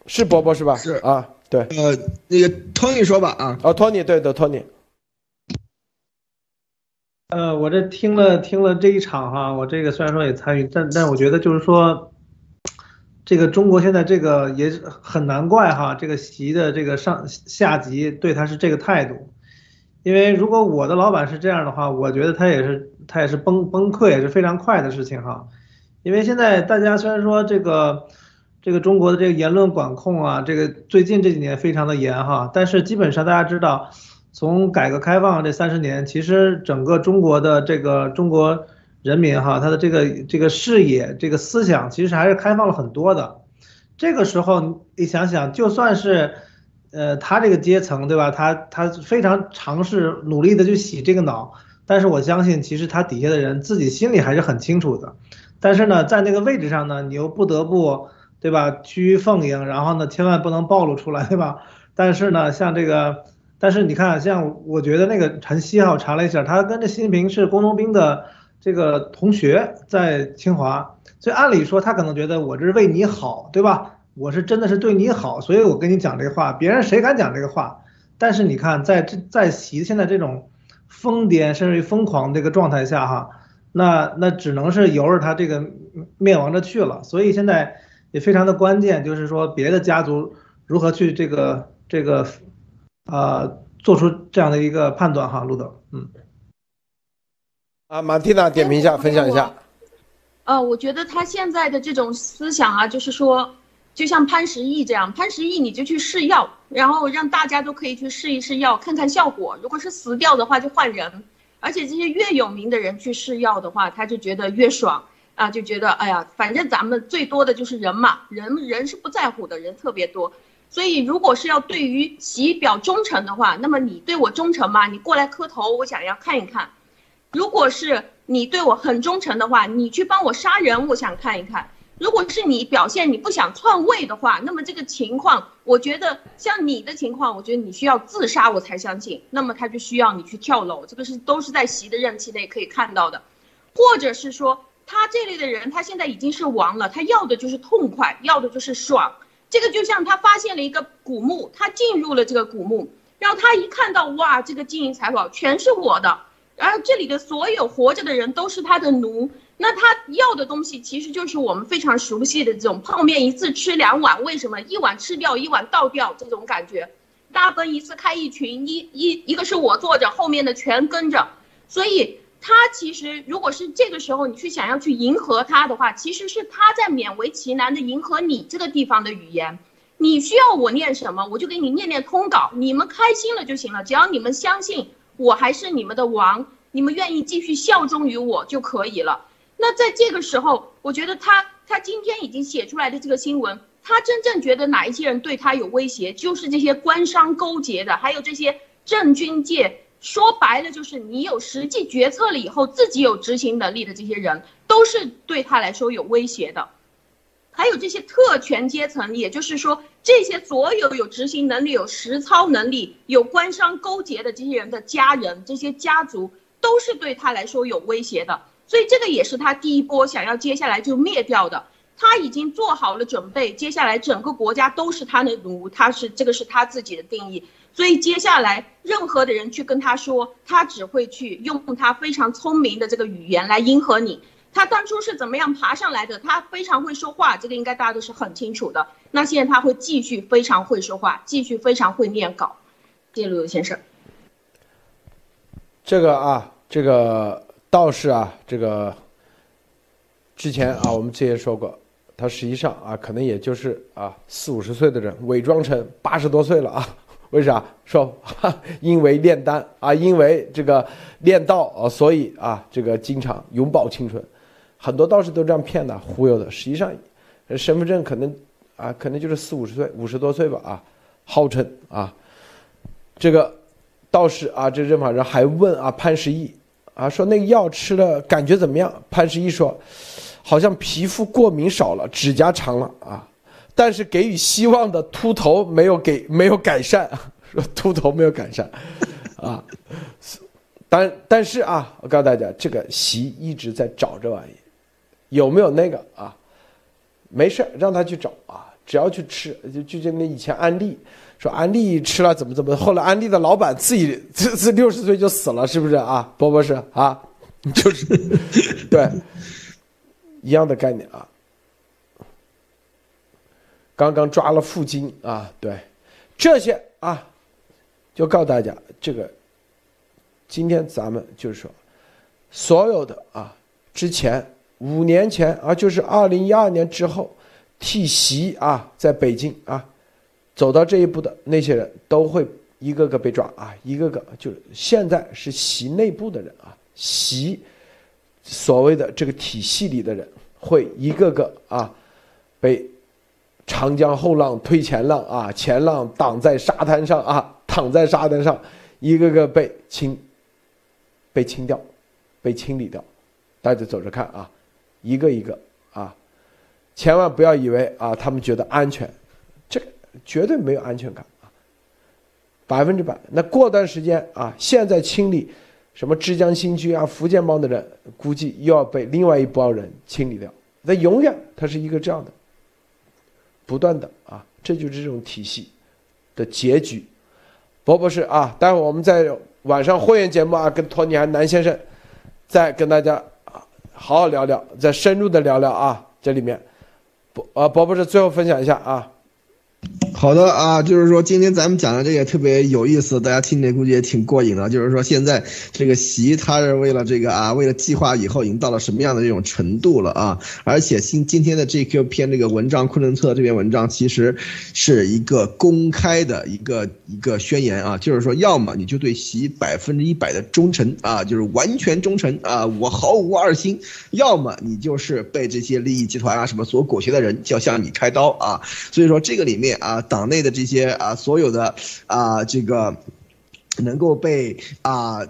是伯伯是吧？是啊。对，呃，那个托尼说吧啊，哦，托尼，对的，托尼。呃，我这听了听了这一场哈，我这个虽然说也参与，但但我觉得就是说，这个中国现在这个也很难怪哈，这个习的这个上下级对他是这个态度，因为如果我的老板是这样的话，我觉得他也是他也是崩崩溃也是非常快的事情哈，因为现在大家虽然说这个。这个中国的这个言论管控啊，这个最近这几年非常的严哈，但是基本上大家知道，从改革开放这三十年，其实整个中国的这个中国人民哈，他的这个这个视野、这个思想，其实还是开放了很多的。这个时候你想想，就算是，呃，他这个阶层对吧？他他非常尝试努力的去洗这个脑，但是我相信，其实他底下的人自己心里还是很清楚的。但是呢，在那个位置上呢，你又不得不。对吧？趋于奉迎，然后呢，千万不能暴露出来，对吧？但是呢，像这个，但是你看，像我觉得那个陈曦哈，我查了一下，他跟这习近平是工农兵的这个同学，在清华，所以按理说他可能觉得我这是为你好，对吧？我是真的是对你好，所以我跟你讲这个话，别人谁敢讲这个话？但是你看，在这在习现在这种疯癫甚至于疯狂这个状态下哈，那那只能是由着他这个灭亡着去了，所以现在。也非常的关键，就是说别的家族如何去这个这个，呃，做出这样的一个判断哈，路德，嗯，啊，马蒂娜点评一下，分享一下。呃，我觉得他现在的这种思想啊，就是说，就像潘石屹这样，潘石屹你就去试药，然后让大家都可以去试一试药，看看效果。如果是死掉的话，就换人。而且这些越有名的人去试药的话，他就觉得越爽。啊，就觉得哎呀，反正咱们最多的就是人嘛，人人是不在乎的，人特别多，所以如果是要对于习表忠诚的话，那么你对我忠诚吗？你过来磕头，我想要看一看。如果是你对我很忠诚的话，你去帮我杀人，我想看一看。如果是你表现你不想篡位的话，那么这个情况，我觉得像你的情况，我觉得你需要自杀，我才相信。那么他就需要你去跳楼，这个是都是在习的任期内可以看到的，或者是说。他这类的人，他现在已经是王了，他要的就是痛快，要的就是爽。这个就像他发现了一个古墓，他进入了这个古墓，然后他一看到哇，这个金银财宝全是我的，然后这里的所有活着的人都是他的奴，那他要的东西其实就是我们非常熟悉的这种泡面一次吃两碗，为什么一碗吃掉一碗倒掉这种感觉？大奔一次开一群，一一一个是我坐着，后面的全跟着，所以。他其实，如果是这个时候你去想要去迎合他的话，其实是他在勉为其难的迎合你这个地方的语言。你需要我念什么，我就给你念念通稿，你们开心了就行了。只要你们相信我还是你们的王，你们愿意继续效忠于我就可以了。那在这个时候，我觉得他他今天已经写出来的这个新闻，他真正觉得哪一些人对他有威胁，就是这些官商勾结的，还有这些政军界。说白了就是你有实际决策了以后，自己有执行能力的这些人，都是对他来说有威胁的。还有这些特权阶层，也就是说这些所有有执行能力、有实操能力、有官商勾结的这些人的家人、这些家族，都是对他来说有威胁的。所以这个也是他第一波想要接下来就灭掉的。他已经做好了准备，接下来整个国家都是他的奴，他是这个是他自己的定义。所以接下来任何的人去跟他说，他只会去用他非常聪明的这个语言来迎合你。他当初是怎么样爬上来的？他非常会说话，这个应该大家都是很清楚的。那现在他会继续非常会说话，继续非常会念稿。谢陆游先生，这个啊，这个道士啊，这个之前啊，我们之前说过。他实际上啊，可能也就是啊四五十岁的人，伪装成八十多岁了啊？为啥？说 因为炼丹啊，因为这个炼道啊，所以啊，这个经常永葆青春。很多道士都这样骗的、忽悠的。实际上，身份证可能啊，可能就是四五十岁、五十多岁吧啊，号称啊，这个道士啊，这任法人还问啊潘石屹啊，说那个药吃了感觉怎么样？潘石屹说。好像皮肤过敏少了，指甲长了啊，但是给予希望的秃头没有给没有改善，说秃头没有改善，啊，但但是啊，我告诉大家，这个习一直在找这玩意，有没有那个啊？没事，让他去找啊，只要去吃，就就就那以前安利说安利吃了怎么怎么，后来安利的老板自己这这六十岁就死了，是不是啊？波波是啊，就是对。一样的概念啊，刚刚抓了负金啊，对，这些啊，就告诉大家，这个今天咱们就是说，所有的啊，之前五年前啊，就是二零一二年之后，替习啊，在北京啊，走到这一步的那些人都会一个个被抓啊，一个个就是现在是习内部的人啊，习。所谓的这个体系里的人，会一个个啊，被长江后浪推前浪啊，前浪挡在沙滩上啊，躺在沙滩上，一个个被清，被清掉，被清理掉，大家走着看啊，一个一个啊，千万不要以为啊，他们觉得安全，这个绝对没有安全感啊，百分之百。那过段时间啊，现在清理。什么浙江新区啊、福建帮的人，估计又要被另外一帮人清理掉。那永远它是一个这样的，不断的啊，这就是这种体系的结局。博博士啊，待会儿我们在晚上会员节目啊，跟托尼还南先生再跟大家好好聊聊，再深入的聊聊啊，这里面，博啊博博士最后分享一下啊。好的啊，就是说今天咱们讲的这个特别有意思，大家听着估计也挺过瘾的。就是说现在这个习他是为了这个啊，为了计划以后已经到了什么样的这种程度了啊？而且今今天的这 Q 篇这个文章，昆仑策这篇文章其实是一个公开的一个一个宣言啊，就是说要么你就对习百分之一百的忠诚啊，就是完全忠诚啊，我毫无二心；要么你就是被这些利益集团啊什么所裹挟的人，就要向你开刀啊。所以说这个里面啊。党内的这些啊，所有的啊，这个能够被啊。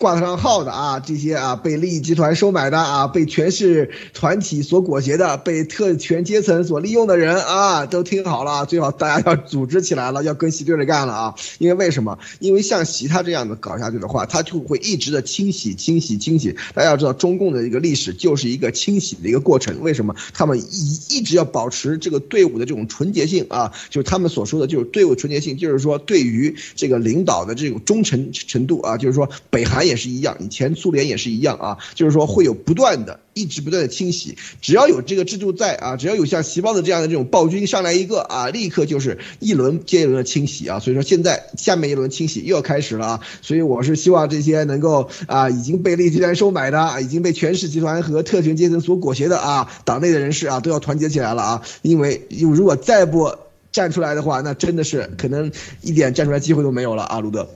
挂得上号的啊，这些啊被利益集团收买的啊，被权势团体所裹挟的，被特权阶层所利用的人啊，都听好了，最好大家要组织起来了，要跟习对着干了啊！因为为什么？因为像习他这样的搞下去的话，他就会一直的清洗、清洗、清洗。大家要知道，中共的一个历史就是一个清洗的一个过程。为什么？他们一一直要保持这个队伍的这种纯洁性啊，就是他们所说的，就是队伍纯洁性，就是说对于这个领导的这种忠诚程度啊，就是说北韩。也是一样，以前苏联也是一样啊，就是说会有不断的、一直不断的清洗，只要有这个制度在啊，只要有像习包子这样的这种暴君上来一个啊，立刻就是一轮接一轮的清洗啊，所以说现在下面一轮清洗又要开始了啊，所以我是希望这些能够啊已经被利益集团收买的啊，已经被权势集团和特权阶层所裹挟的啊，党内的人士啊都要团结起来了啊，因为如果再不站出来的话，那真的是可能一点站出来机会都没有了啊，卢德，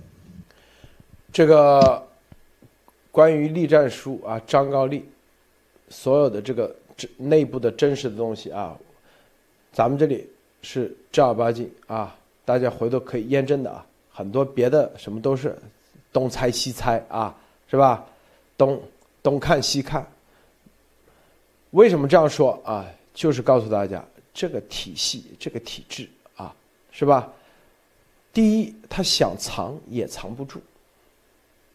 这个。关于栗战书啊，张高丽所有的这个这内部的真实的东西啊，咱们这里是正儿八经啊，大家回头可以验证的啊。很多别的什么都是东猜西猜啊，是吧？东东看西看。为什么这样说啊？就是告诉大家，这个体系、这个体制啊，是吧？第一，他想藏也藏不住，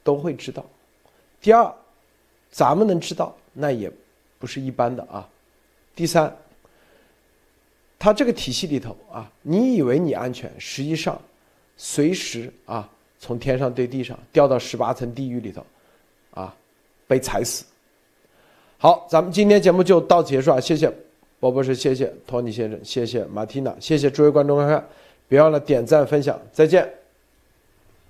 都会知道。第二，咱们能知道，那也不是一般的啊。第三，他这个体系里头啊，你以为你安全，实际上随时啊，从天上对地上掉到十八层地狱里头，啊，被踩死。好，咱们今天节目就到结束啊！谢谢波博士，谢谢托尼先生，谢谢马蒂娜，谢谢诸位观众观看，别忘了点赞分享，再见。